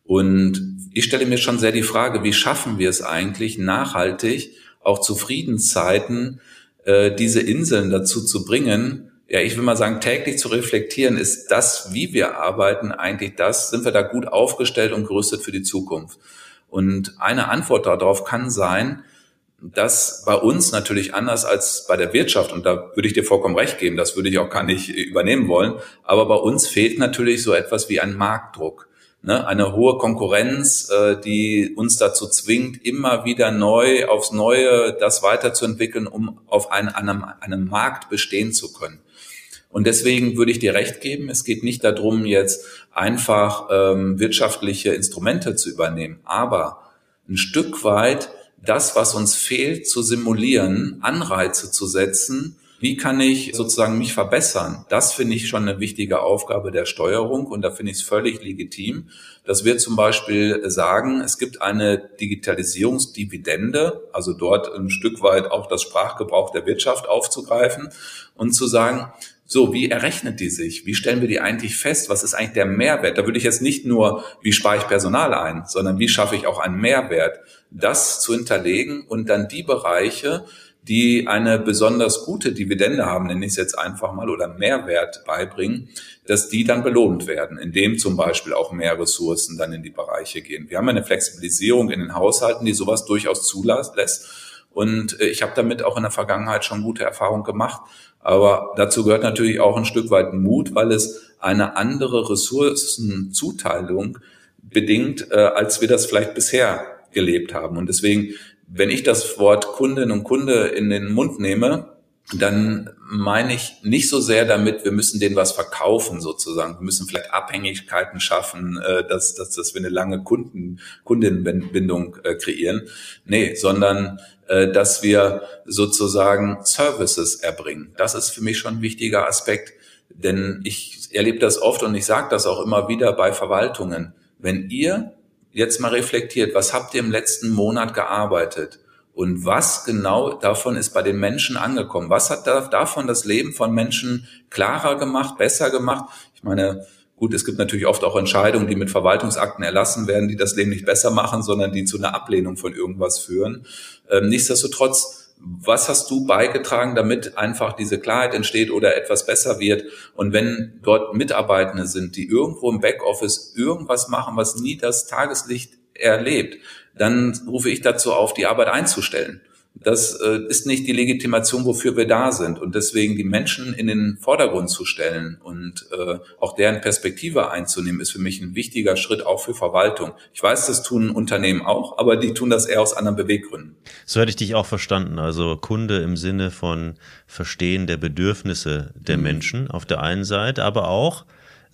Und ich stelle mir schon sehr die Frage, wie schaffen wir es eigentlich nachhaltig, auch zu Friedenszeiten, äh, diese Inseln dazu zu bringen, ja, ich will mal sagen, täglich zu reflektieren, ist das, wie wir arbeiten, eigentlich das, sind wir da gut aufgestellt und gerüstet für die Zukunft? Und eine Antwort darauf kann sein, dass bei uns natürlich anders als bei der Wirtschaft, und da würde ich dir vollkommen recht geben, das würde ich auch gar nicht übernehmen wollen, aber bei uns fehlt natürlich so etwas wie ein Marktdruck ne, eine hohe Konkurrenz, äh, die uns dazu zwingt, immer wieder neu aufs Neue das weiterzuentwickeln, um auf einen, einem, einem Markt bestehen zu können. Und deswegen würde ich dir recht geben, es geht nicht darum, jetzt einfach ähm, wirtschaftliche Instrumente zu übernehmen, aber ein Stück weit das, was uns fehlt, zu simulieren, Anreize zu setzen, wie kann ich sozusagen mich verbessern? Das finde ich schon eine wichtige Aufgabe der Steuerung und da finde ich es völlig legitim, dass wir zum Beispiel sagen, es gibt eine Digitalisierungsdividende, also dort ein Stück weit auch das Sprachgebrauch der Wirtschaft aufzugreifen und zu sagen, so, wie errechnet die sich? Wie stellen wir die eigentlich fest? Was ist eigentlich der Mehrwert? Da würde ich jetzt nicht nur, wie spare ich Personal ein, sondern wie schaffe ich auch einen Mehrwert, das zu hinterlegen und dann die Bereiche, die eine besonders gute Dividende haben, nenne ich es jetzt einfach mal, oder Mehrwert beibringen, dass die dann belohnt werden, indem zum Beispiel auch mehr Ressourcen dann in die Bereiche gehen. Wir haben eine Flexibilisierung in den Haushalten, die sowas durchaus zulässt. Und äh, ich habe damit auch in der Vergangenheit schon gute Erfahrungen gemacht. Aber dazu gehört natürlich auch ein Stück weit Mut, weil es eine andere Ressourcenzuteilung bedingt, äh, als wir das vielleicht bisher gelebt haben. Und deswegen wenn ich das Wort Kundin und Kunde in den Mund nehme, dann meine ich nicht so sehr damit, wir müssen denen was verkaufen sozusagen. Wir müssen vielleicht Abhängigkeiten schaffen, äh, dass, dass, dass wir eine lange Kunden, Kundinnenbindung äh, kreieren. Nee, sondern äh, dass wir sozusagen Services erbringen. Das ist für mich schon ein wichtiger Aspekt, denn ich erlebe das oft und ich sage das auch immer wieder bei Verwaltungen. Wenn ihr jetzt mal reflektiert, was habt ihr im letzten Monat gearbeitet? Und was genau davon ist bei den Menschen angekommen? Was hat davon das Leben von Menschen klarer gemacht, besser gemacht? Ich meine, gut, es gibt natürlich oft auch Entscheidungen, die mit Verwaltungsakten erlassen werden, die das Leben nicht besser machen, sondern die zu einer Ablehnung von irgendwas führen. Ähm, nichtsdestotrotz was hast du beigetragen, damit einfach diese Klarheit entsteht oder etwas besser wird? Und wenn dort Mitarbeitende sind, die irgendwo im Backoffice irgendwas machen, was nie das Tageslicht erlebt, dann rufe ich dazu auf, die Arbeit einzustellen. Das äh, ist nicht die Legitimation, wofür wir da sind. Und deswegen die Menschen in den Vordergrund zu stellen und äh, auch deren Perspektive einzunehmen, ist für mich ein wichtiger Schritt auch für Verwaltung. Ich weiß, das tun Unternehmen auch, aber die tun das eher aus anderen Beweggründen.
So hätte ich dich auch verstanden. Also Kunde im Sinne von Verstehen der Bedürfnisse der mhm. Menschen auf der einen Seite, aber auch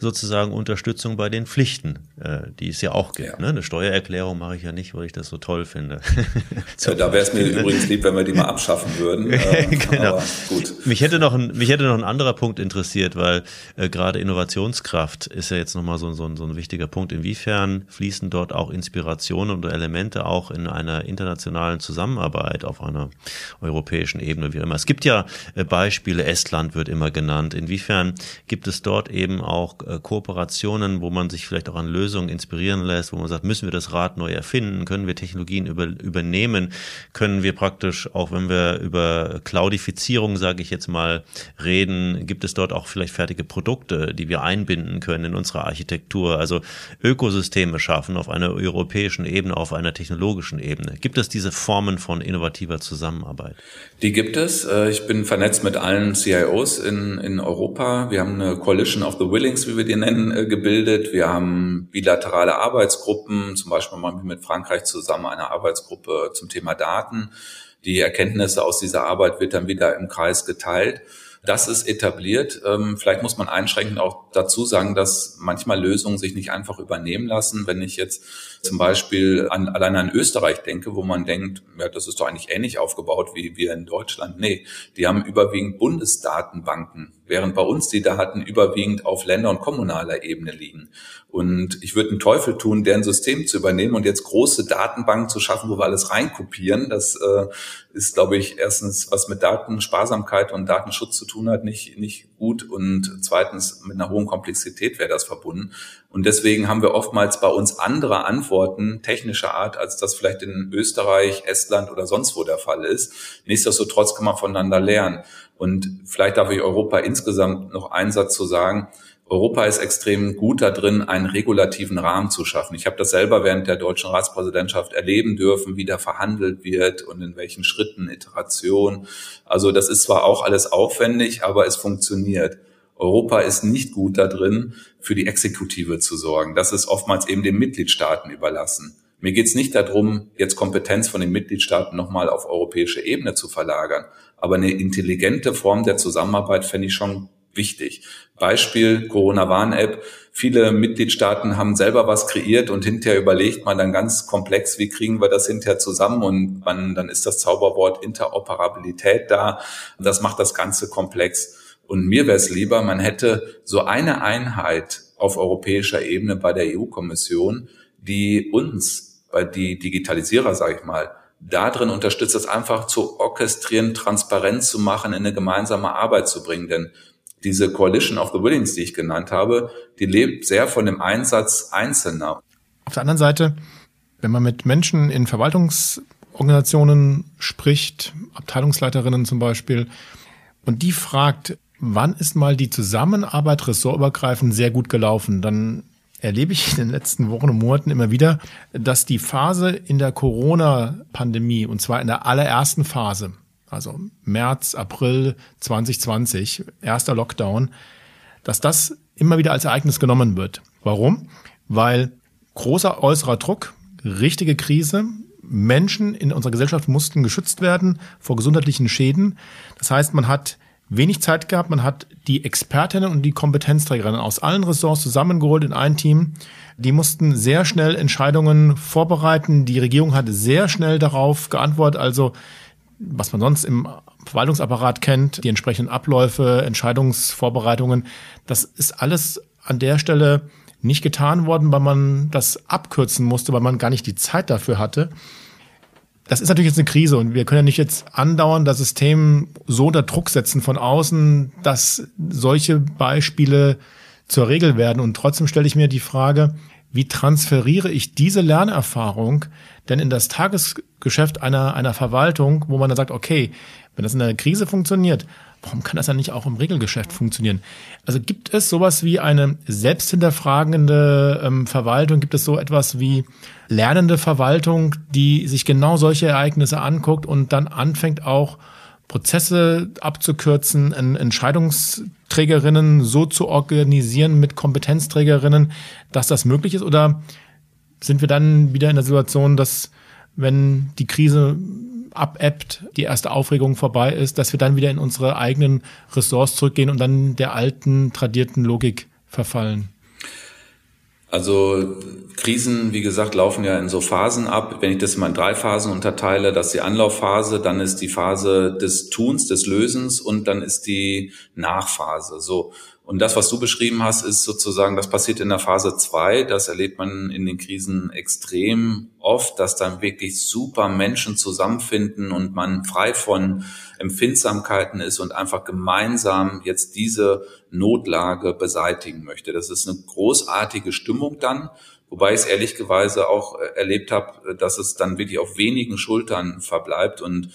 sozusagen Unterstützung bei den Pflichten, äh, die es ja auch gibt. Ja. Ne? Eine Steuererklärung mache ich ja nicht, weil ich das so toll finde. [LAUGHS]
so, da wäre es mir übrigens lieb, wenn wir die mal abschaffen würden. [LAUGHS] Ähm,
genau. gut. Mich hätte noch ein, mich hätte noch ein anderer Punkt interessiert, weil äh, gerade Innovationskraft ist ja jetzt nochmal so, so, so ein wichtiger Punkt. Inwiefern fließen dort auch Inspirationen oder Elemente auch in einer internationalen Zusammenarbeit auf einer europäischen Ebene, wie immer. Es gibt ja äh, Beispiele, Estland wird immer genannt. Inwiefern gibt es dort eben auch äh, Kooperationen, wo man sich vielleicht auch an Lösungen inspirieren lässt, wo man sagt, müssen wir das Rad neu erfinden, können wir Technologien über, übernehmen, können wir praktisch, auch wenn wir über Cloudifizierung, sage ich jetzt mal, reden, gibt es dort auch vielleicht fertige Produkte, die wir einbinden können in unsere Architektur, also Ökosysteme schaffen auf einer europäischen Ebene, auf einer technologischen Ebene. Gibt es diese Formen von innovativer Zusammenarbeit?
Die gibt es. Äh, ich bin vernetzt mit allen CIOs in, in Europa. Wir haben eine Coalition of the Willings, wie wir die nennen, äh, gebildet. Wir haben bilaterale Arbeitsgruppen. Zum Beispiel machen wir mit Frankreich zusammen eine Arbeitsgruppe zum Thema Daten. Die Erkenntnisse aus dieser Arbeit wird dann wieder im Kreis geteilt. Das ist etabliert. Ähm, vielleicht muss man einschränkend auch dazu sagen, dass manchmal Lösungen sich nicht einfach übernehmen lassen. Wenn ich jetzt zum Beispiel an, allein an Österreich denke, wo man denkt, ja, das ist doch eigentlich ähnlich aufgebaut wie wir in Deutschland. Nee, die haben überwiegend Bundesdatenbanken, während bei uns die Daten überwiegend auf Länder- und kommunaler Ebene liegen. Und ich würde einen Teufel tun, deren System zu übernehmen und jetzt große Datenbanken zu schaffen, wo wir alles reinkopieren. Das äh, ist, glaube ich, erstens, was mit Datensparsamkeit und Datenschutz zu tun hat, nicht, nicht gut. Und zweitens, mit einer hohen Komplexität wäre das verbunden. Und deswegen haben wir oftmals bei uns andere Antworten technischer Art, als das vielleicht in Österreich, Estland oder sonst wo der Fall ist. Nichtsdestotrotz kann man voneinander lernen. Und vielleicht darf ich Europa insgesamt noch einen Satz zu sagen. Europa ist extrem gut da drin, einen regulativen Rahmen zu schaffen. Ich habe das selber während der deutschen Ratspräsidentschaft erleben dürfen, wie da verhandelt wird und in welchen Schritten, Iteration. Also das ist zwar auch alles aufwendig, aber es funktioniert. Europa ist nicht gut da drin, für die Exekutive zu sorgen. Das ist oftmals eben den Mitgliedstaaten überlassen. Mir geht es nicht darum, jetzt Kompetenz von den Mitgliedstaaten nochmal auf europäische Ebene zu verlagern. Aber eine intelligente Form der Zusammenarbeit fände ich schon wichtig. Beispiel Corona-Warn-App. Viele Mitgliedstaaten haben selber was kreiert und hinterher überlegt man dann ganz komplex, wie kriegen wir das hinterher zusammen und man, dann ist das Zauberwort Interoperabilität da. Das macht das Ganze komplex. Und mir wäre es lieber, man hätte so eine Einheit auf europäischer Ebene bei der EU-Kommission, die uns, bei die Digitalisierer, sage ich mal, darin unterstützt, das einfach zu orchestrieren, transparent zu machen, in eine gemeinsame Arbeit zu bringen. Denn diese Coalition of the Willings, die ich genannt habe, die lebt sehr von dem Einsatz Einzelner.
Auf der anderen Seite, wenn man mit Menschen in Verwaltungsorganisationen spricht, Abteilungsleiterinnen zum Beispiel, und die fragt, wann ist mal die Zusammenarbeit ressortübergreifend sehr gut gelaufen, dann erlebe ich in den letzten Wochen und Monaten immer wieder, dass die Phase in der Corona-Pandemie, und zwar in der allerersten Phase, also März, April 2020, erster Lockdown, dass das immer wieder als Ereignis genommen wird. Warum? Weil großer äußerer Druck, richtige Krise, Menschen in unserer Gesellschaft mussten geschützt werden vor gesundheitlichen Schäden. Das heißt, man hat wenig Zeit gehabt, man hat die Expertinnen und die Kompetenzträgerinnen aus allen Ressorts zusammengeholt in ein Team. Die mussten sehr schnell Entscheidungen vorbereiten. Die Regierung hat sehr schnell darauf geantwortet. Also was man sonst im Verwaltungsapparat kennt, die entsprechenden Abläufe, Entscheidungsvorbereitungen, das ist alles an der Stelle nicht getan worden, weil man das abkürzen musste, weil man gar nicht die Zeit dafür hatte. Das ist natürlich jetzt eine Krise und wir können ja nicht jetzt andauernd das System so unter Druck setzen von außen, dass solche Beispiele zur Regel werden. Und trotzdem stelle ich mir die Frage, wie transferiere ich diese Lernerfahrung denn in das Tagesgeschäft einer, einer Verwaltung, wo man dann sagt, okay, wenn das in einer Krise funktioniert, warum kann das dann nicht auch im Regelgeschäft funktionieren? Also gibt es sowas wie eine selbsthinterfragende ähm, Verwaltung? Gibt es so etwas wie lernende Verwaltung, die sich genau solche Ereignisse anguckt und dann anfängt auch Prozesse abzukürzen, Entscheidungsträgerinnen so zu organisieren mit Kompetenzträgerinnen, dass das möglich ist? Oder sind wir dann wieder in der Situation, dass wenn die Krise abebbt, die erste Aufregung vorbei ist, dass wir dann wieder in unsere eigenen Ressorts zurückgehen und dann der alten, tradierten Logik verfallen?
Also Krisen, wie gesagt, laufen ja in so Phasen ab. Wenn ich das mal in drei Phasen unterteile, das ist die Anlaufphase, dann ist die Phase des Tuns, des Lösens und dann ist die Nachphase. So. Und das, was du beschrieben hast, ist sozusagen, das passiert in der Phase zwei. Das erlebt man in den Krisen extrem oft, dass dann wirklich super Menschen zusammenfinden und man frei von Empfindsamkeiten ist und einfach gemeinsam jetzt diese Notlage beseitigen möchte. Das ist eine großartige Stimmung dann. Wobei ich es ehrlicherweise auch äh, erlebt habe, dass es dann wirklich auf wenigen Schultern verbleibt. Und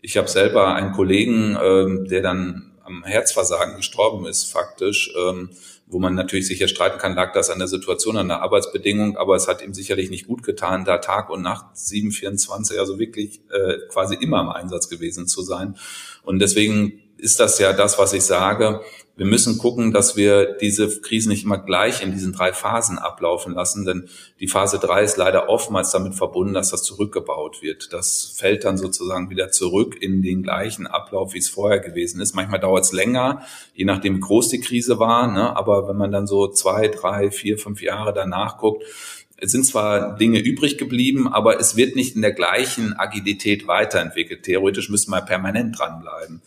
ich habe selber einen Kollegen, ähm, der dann am Herzversagen gestorben ist, faktisch, ähm, wo man natürlich sicher streiten kann, lag das an der Situation, an der Arbeitsbedingung, aber es hat ihm sicherlich nicht gut getan, da Tag und Nacht 724, also wirklich äh, quasi immer im Einsatz gewesen zu sein. Und deswegen ist das ja das, was ich sage. Wir müssen gucken, dass wir diese Krisen nicht immer gleich in diesen drei Phasen ablaufen lassen, denn die Phase drei ist leider oftmals damit verbunden, dass das zurückgebaut wird. Das fällt dann sozusagen wieder zurück in den gleichen Ablauf, wie es vorher gewesen ist. Manchmal dauert es länger, je nachdem, wie groß die Krise war. Ne? Aber wenn man dann so zwei, drei, vier, fünf Jahre danach guckt, es sind zwar Dinge übrig geblieben, aber es wird nicht in der gleichen Agilität weiterentwickelt. Theoretisch müssen wir permanent dranbleiben.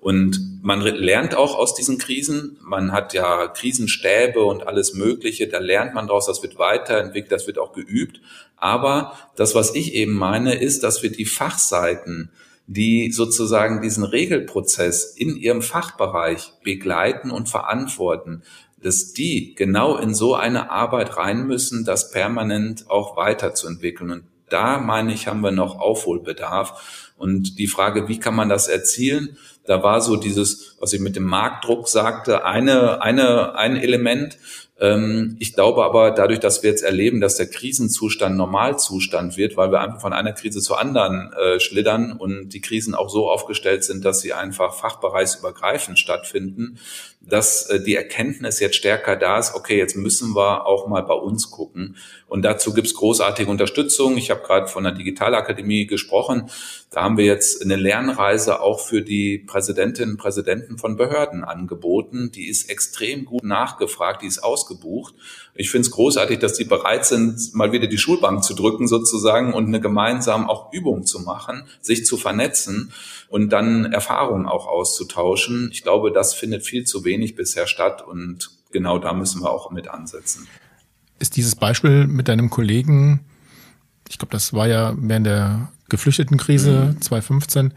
Und man lernt auch aus diesen Krisen. Man hat ja Krisenstäbe und alles Mögliche. Da lernt man daraus, das wird weiterentwickelt, das wird auch geübt. Aber das, was ich eben meine, ist, dass wir die Fachseiten, die sozusagen diesen Regelprozess in ihrem Fachbereich begleiten und verantworten, dass die genau in so eine Arbeit rein müssen, das permanent auch weiterzuentwickeln. Und da meine ich, haben wir noch Aufholbedarf. Und die Frage, wie kann man das erzielen? Da war so dieses, was ich mit dem Marktdruck sagte, eine, eine, ein Element. Ähm, ich glaube aber, dadurch, dass wir jetzt erleben, dass der Krisenzustand Normalzustand wird, weil wir einfach von einer Krise zur anderen äh, schlittern und die Krisen auch so aufgestellt sind, dass sie einfach fachbereichsübergreifend stattfinden, dass äh, die Erkenntnis jetzt stärker da ist, okay, jetzt müssen wir auch mal bei uns gucken. Und dazu gibt's großartige Unterstützung. Ich habe gerade von der Digitalakademie gesprochen. Da haben wir jetzt eine Lernreise auch für die Präsidentinnen und Präsidenten von Behörden angeboten. Die ist extrem gut nachgefragt, die ist ausgebucht. Ich finde es großartig, dass die bereit sind, mal wieder die Schulbank zu drücken sozusagen und eine gemeinsam auch Übung zu machen, sich zu vernetzen und dann Erfahrungen auch auszutauschen. Ich glaube, das findet viel zu wenig bisher statt und genau da müssen wir auch mit ansetzen.
Ist dieses Beispiel mit deinem Kollegen, ich glaube, das war ja während der Geflüchtetenkrise mhm. 2015,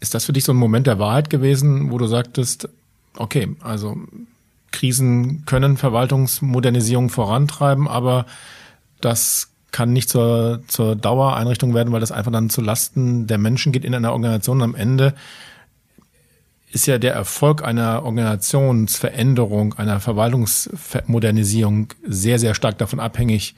ist das für dich so ein Moment der Wahrheit gewesen, wo du sagtest, okay, also Krisen können Verwaltungsmodernisierung vorantreiben, aber das kann nicht zur, zur Dauereinrichtung werden, weil das einfach dann zu Lasten der Menschen geht in einer Organisation. Am Ende ist ja der Erfolg einer Organisationsveränderung, einer Verwaltungsmodernisierung sehr, sehr stark davon abhängig,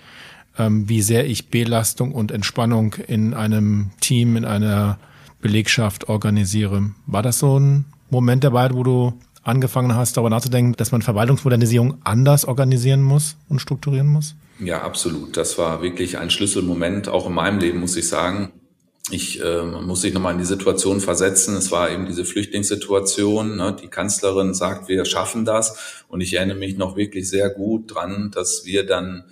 ähm, wie sehr ich Belastung und Entspannung in einem Team, in einer Belegschaft organisiere. War das so ein Moment dabei, wo du angefangen hast, darüber nachzudenken, dass man Verwaltungsmodernisierung anders organisieren muss und strukturieren muss?
Ja, absolut. Das war wirklich ein Schlüsselmoment, auch in meinem Leben, muss ich sagen. Ich äh, muss sich nochmal in die Situation versetzen. Es war eben diese Flüchtlingssituation. Ne? Die Kanzlerin sagt, wir schaffen das. Und ich erinnere mich noch wirklich sehr gut dran, dass wir dann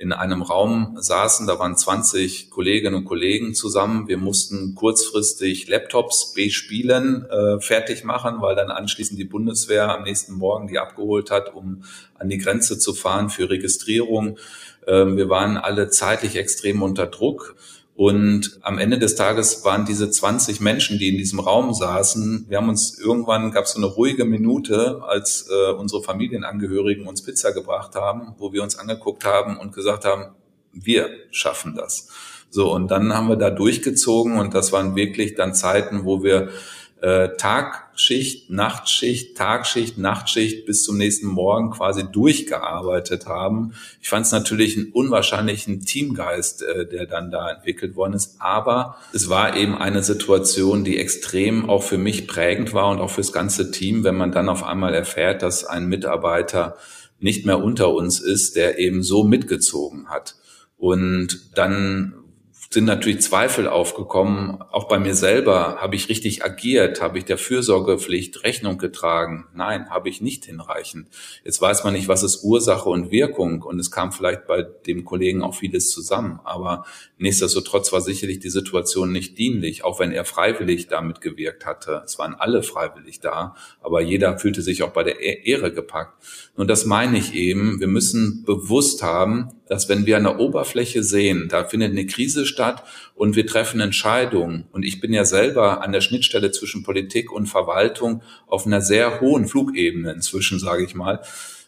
in einem Raum saßen, da waren 20 Kolleginnen und Kollegen zusammen. Wir mussten kurzfristig Laptops bespielen, äh, fertig machen, weil dann anschließend die Bundeswehr am nächsten Morgen die abgeholt hat, um an die Grenze zu fahren für Registrierung. Ähm, wir waren alle zeitlich extrem unter Druck. Und am Ende des Tages waren diese 20 Menschen, die in diesem Raum saßen, wir haben uns irgendwann, gab es so eine ruhige Minute, als äh, unsere Familienangehörigen uns Pizza gebracht haben, wo wir uns angeguckt haben und gesagt haben, wir schaffen das. So, und dann haben wir da durchgezogen und das waren wirklich dann Zeiten, wo wir äh, Tagschicht, Nachtschicht, Tagschicht, Nachtschicht bis zum nächsten Morgen quasi durchgearbeitet haben. Ich fand es natürlich einen unwahrscheinlichen Teamgeist, äh, der dann da entwickelt worden ist. Aber es war eben eine Situation, die extrem auch für mich prägend war und auch fürs ganze Team, wenn man dann auf einmal erfährt, dass ein Mitarbeiter nicht mehr unter uns ist, der eben so mitgezogen hat. Und dann sind natürlich Zweifel aufgekommen. Auch bei mir selber habe ich richtig agiert, habe ich der Fürsorgepflicht Rechnung getragen. Nein, habe ich nicht hinreichend. Jetzt weiß man nicht, was ist Ursache und Wirkung und es kam vielleicht bei dem Kollegen auch vieles zusammen. Aber nichtsdestotrotz war sicherlich die Situation nicht dienlich, auch wenn er freiwillig damit gewirkt hatte. Es waren alle freiwillig da, aber jeder fühlte sich auch bei der e-, Ehre gepackt. Und das meine ich eben. Wir müssen bewusst haben, dass wenn wir an der Oberfläche sehen, da findet eine Krise statt und wir treffen Entscheidungen. Und ich bin ja selber an der Schnittstelle zwischen Politik und Verwaltung auf einer sehr hohen Flugebene inzwischen, sage ich mal.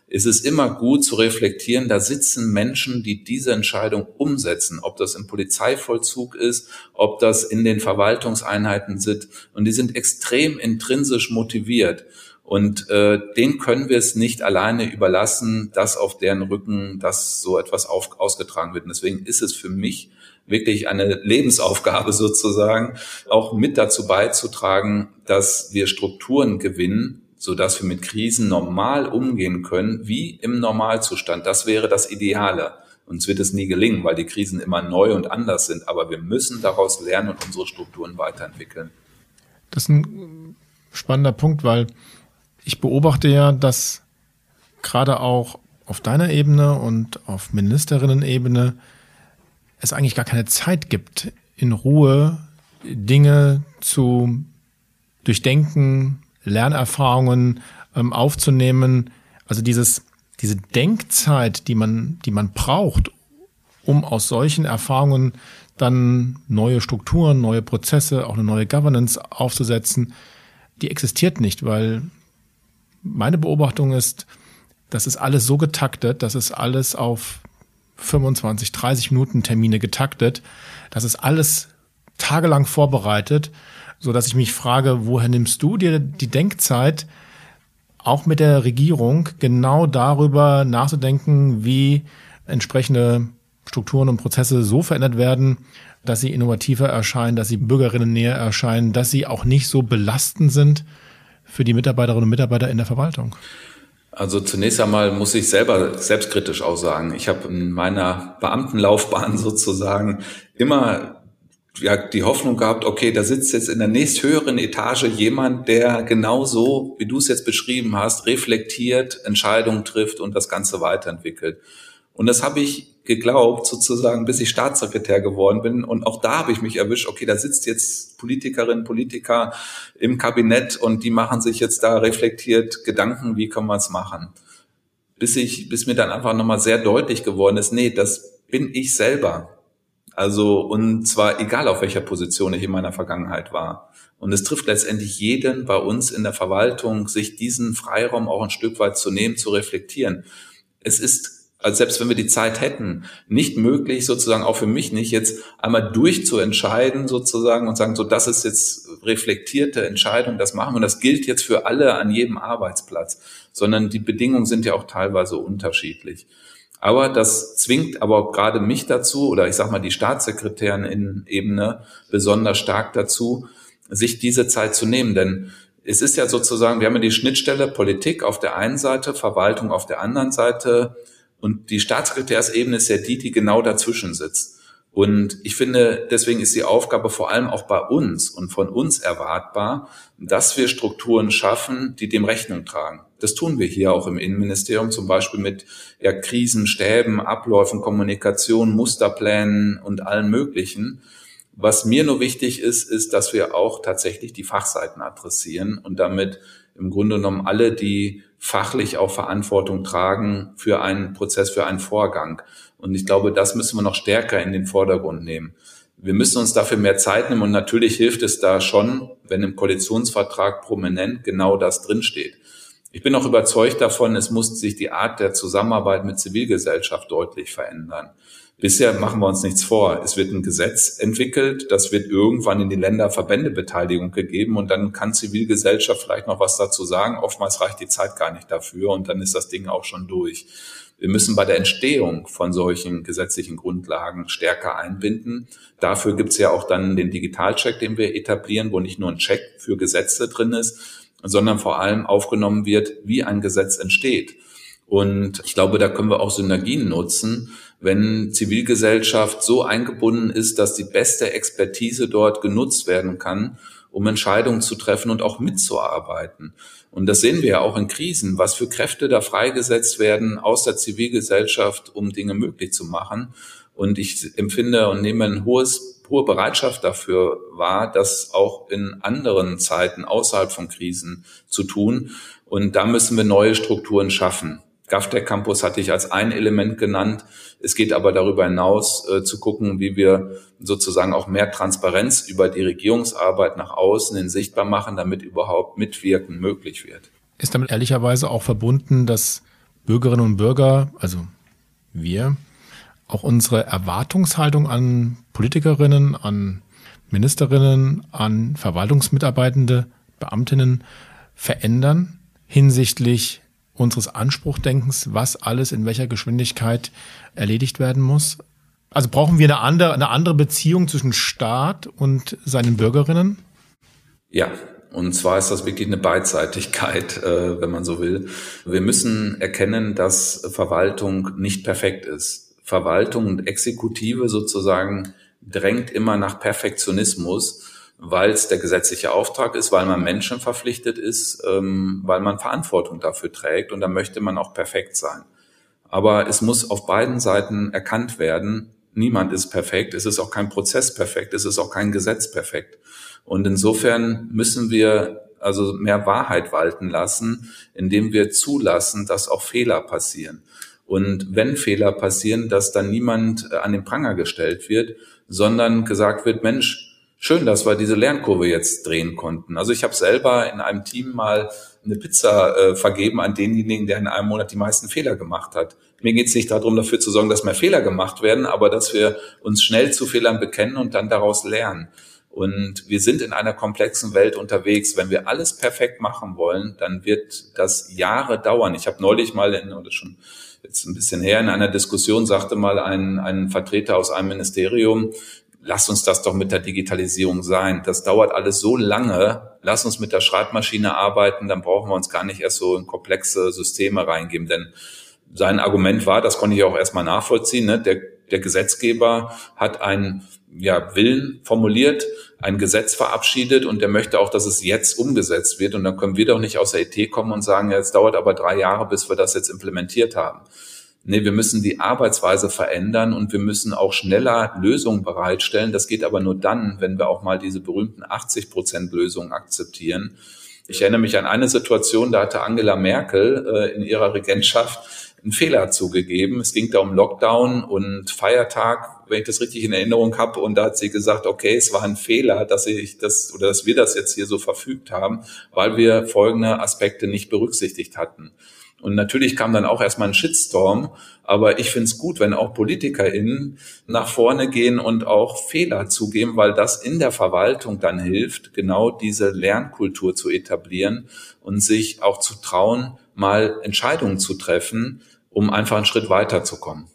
Es ist immer gut zu reflektieren, da sitzen Menschen, die diese Entscheidung umsetzen, ob das im Polizeivollzug ist, ob das in den Verwaltungseinheiten sitzt. Und die sind extrem intrinsisch motiviert. Und äh, den können wir es nicht alleine überlassen, dass auf deren Rücken das so etwas auf, ausgetragen wird. Und deswegen ist es für mich wirklich eine Lebensaufgabe [LAUGHS] sozusagen, auch mit dazu beizutragen, dass wir Strukturen gewinnen, so dass wir mit Krisen normal umgehen können, wie im Normalzustand. Das wäre das Ideale. Uns wird es nie gelingen, weil die Krisen immer neu und anders sind. Aber wir müssen daraus lernen und unsere Strukturen weiterentwickeln.
Das ist ein spannender Punkt, weil ich beobachte ja, dass gerade auch auf deiner Ebene und auf Ministerinnen-Ebene es eigentlich gar keine Zeit gibt, in Ruhe Dinge zu durchdenken, Lernerfahrungen ähm, aufzunehmen. Also dieses, diese Denkzeit, die man, die man braucht, um aus solchen Erfahrungen dann neue Strukturen, neue Prozesse, auch eine neue Governance aufzusetzen, die existiert nicht, weil meine Beobachtung ist, das ist alles so getaktet, das ist alles auf 25, 30 Minuten Termine getaktet, das ist alles tagelang vorbereitet, so dass ich mich frage, woher nimmst du dir die Denkzeit, auch mit der Regierung genau darüber nachzudenken, wie entsprechende Strukturen und Prozesse so verändert werden, dass sie innovativer erscheinen, dass sie Bürgerinnen näher erscheinen, dass sie auch nicht so belastend sind für die Mitarbeiterinnen und Mitarbeiter in der Verwaltung?
Also zunächst einmal muss ich selber selbstkritisch auch sagen, ich habe in meiner Beamtenlaufbahn [LAUGHS] sozusagen immer ja, die Hoffnung gehabt, okay, da sitzt jetzt in der nächsthöheren Etage jemand, der genauso, wie du es jetzt beschrieben hast, reflektiert, Entscheidungen trifft und das Ganze weiterentwickelt. Und das habe ich geglaubt, sozusagen, bis ich Staatssekretär geworden bin. Und auch da habe ich mich erwischt, okay, da sitzt jetzt Politikerin, Politiker im Kabinett und die machen sich jetzt da reflektiert Gedanken, wie können wir es machen. Bis ich, bis mir dann einfach nochmal sehr deutlich geworden ist, nee, das bin ich selber. Also, und zwar egal auf welcher Position ich in meiner Vergangenheit war. Und es trifft letztendlich jeden bei uns in der Verwaltung, sich diesen Freiraum auch ein Stück weit zu nehmen, zu reflektieren. Es ist also selbst wenn wir die Zeit hätten, nicht möglich, sozusagen auch für mich nicht, jetzt einmal durchzuentscheiden sozusagen und sagen, so das ist jetzt reflektierte Entscheidung, das machen wir und das gilt jetzt für alle an jedem Arbeitsplatz, sondern die Bedingungen sind ja auch teilweise unterschiedlich. Aber das zwingt aber auch gerade mich dazu, oder ich sag mal die Staatssekretären in Ebene besonders stark dazu, sich diese Zeit zu nehmen. Denn es ist ja sozusagen, wir haben ja die Schnittstelle Politik auf der einen Seite, Verwaltung auf der anderen Seite, und die Staatssekretärsebene ist ja die, die genau dazwischen sitzt. Und ich finde, deswegen ist die Aufgabe vor allem auch bei uns und von uns erwartbar, dass wir Strukturen schaffen, die dem Rechnung tragen. Das tun wir hier auch im Innenministerium, zum Beispiel mit ja, Krisenstäben, Abläufen, Kommunikation, Musterplänen und allen möglichen. Was mir nur wichtig ist, ist, dass wir auch tatsächlich die Fachseiten adressieren und damit im Grunde genommen alle, die fachlich auch Verantwortung tragen für einen Prozess, für einen Vorgang. Und ich glaube, das müssen wir noch stärker in den Vordergrund nehmen. Wir müssen uns dafür mehr Zeit nehmen und natürlich hilft es da schon, wenn im Koalitionsvertrag prominent genau das drinsteht. Ich bin auch überzeugt davon, es muss sich die Art der Zusammenarbeit mit Zivilgesellschaft deutlich verändern. Bisher machen wir uns nichts vor. Es wird ein Gesetz entwickelt, das wird irgendwann in die Länder Verbändebeteiligung gegeben und dann kann Zivilgesellschaft vielleicht noch was dazu sagen. Oftmals reicht die Zeit gar nicht dafür und dann ist das Ding auch schon durch. Wir müssen bei der Entstehung von solchen gesetzlichen Grundlagen stärker einbinden. Dafür gibt es ja auch dann den Digitalcheck, den wir etablieren, wo nicht nur ein Check für Gesetze drin ist, sondern vor allem aufgenommen wird, wie ein Gesetz entsteht. Und ich glaube, da können wir auch Synergien nutzen, wenn Zivilgesellschaft so eingebunden ist, dass die beste Expertise dort genutzt werden kann, um Entscheidungen zu treffen und auch mitzuarbeiten. Und das sehen wir ja auch in Krisen, was für Kräfte da freigesetzt werden aus der Zivilgesellschaft, um Dinge möglich zu machen. Und ich empfinde und nehme ein hohes, hohe Bereitschaft dafür wahr, das auch in anderen Zeiten außerhalb von Krisen zu tun. Und da müssen wir neue Strukturen schaffen. GovTech Campus hatte ich als ein Element genannt. Es geht aber darüber hinaus äh, zu gucken, wie wir sozusagen auch mehr Transparenz über die Regierungsarbeit nach außen hin sichtbar machen, damit überhaupt Mitwirken möglich wird.
Ist damit ehrlicherweise auch verbunden, dass Bürgerinnen und Bürger, also wir, auch unsere Erwartungshaltung an Politikerinnen, an Ministerinnen, an Verwaltungsmitarbeitende, Beamtinnen verändern? hinsichtlich unseres Anspruchdenkens, was alles in welcher Geschwindigkeit erledigt werden muss? Also brauchen wir eine andere, eine andere Beziehung zwischen Staat und seinen Bürgerinnen?
Ja, und zwar ist das wirklich eine Beidseitigkeit, [LAUGHS] äh, wenn man so will. Wir müssen erkennen, dass Verwaltung nicht perfekt ist. Verwaltung und Exekutive sozusagen drängt immer nach Perfektionismus weil es der gesetzliche Auftrag ist, weil man Menschen verpflichtet ist, ähm, weil man Verantwortung dafür trägt und da möchte man auch perfekt sein. Aber es muss auf beiden Seiten erkannt werden, niemand ist perfekt, es ist auch kein Prozess perfekt, es ist auch kein Gesetz perfekt. Und insofern müssen wir also mehr Wahrheit walten lassen, indem wir zulassen, dass auch Fehler passieren. Und wenn Fehler passieren, dass dann niemand äh, an den Pranger gestellt wird, sondern gesagt wird, Mensch, schön, dass wir diese Lernkurve jetzt drehen konnten. Also ich habe selber in einem Team mal eine Pizza äh, vergeben an denjenigen, der in einem Monat die meisten Fehler gemacht hat. Mir geht es nicht darum, dafür zu sorgen, dass mehr Fehler gemacht werden, aber dass wir uns schnell zu Fehlern bekennen und dann daraus lernen. Und wir sind in einer komplexen Welt unterwegs. Wenn wir alles perfekt machen wollen, dann wird das Jahre dauern. Ich habe neulich mal in, oder schon jetzt ein bisschen her, in einer Diskussion sagte mal ein, ein Vertreter aus einem Ministerium, lass uns das doch mit der Digitalisierung sein. Das dauert alles so lange. Lass uns mit der Schreibmaschine arbeiten, dann brauchen wir uns gar nicht erst so in komplexe Systeme reingeben. Denn sein Argument war, das konnte ich auch erstmal nachvollziehen, ne? der, der Gesetzgeber hat einen ja, Willen formuliert, ein Gesetz verabschiedet und der möchte auch, dass es jetzt umgesetzt wird. Und dann können wir doch nicht aus der IT kommen und sagen, ja, es dauert aber drei Jahre, bis wir das jetzt implementiert haben. Nee, wir müssen die Arbeitsweise verändern und wir müssen auch schneller Lösungen bereitstellen. Das geht aber nur dann, wenn wir auch mal diese berühmten 80 Prozent Lösungen akzeptieren. Ich erinnere mich an eine Situation, da hatte Angela Merkel äh, in ihrer Regentschaft einen Fehler zugegeben. Es ging da um Lockdown und Feiertag, wenn ich das richtig in Erinnerung habe. Und da hat sie gesagt, okay, es war ein Fehler, dass ich das oder dass wir das jetzt hier so verfügt haben, weil wir folgende Aspekte nicht berücksichtigt hatten. Und natürlich kam dann auch erstmal ein Shitstorm, aber ich finde es gut, wenn auch PolitikerInnen nach vorne gehen und auch Fehler zugeben, weil das in der Verwaltung dann hilft, genau diese Lernkultur zu etablieren und sich auch zu trauen, mal Entscheidungen zu treffen, um einfach einen Schritt weiterzukommen.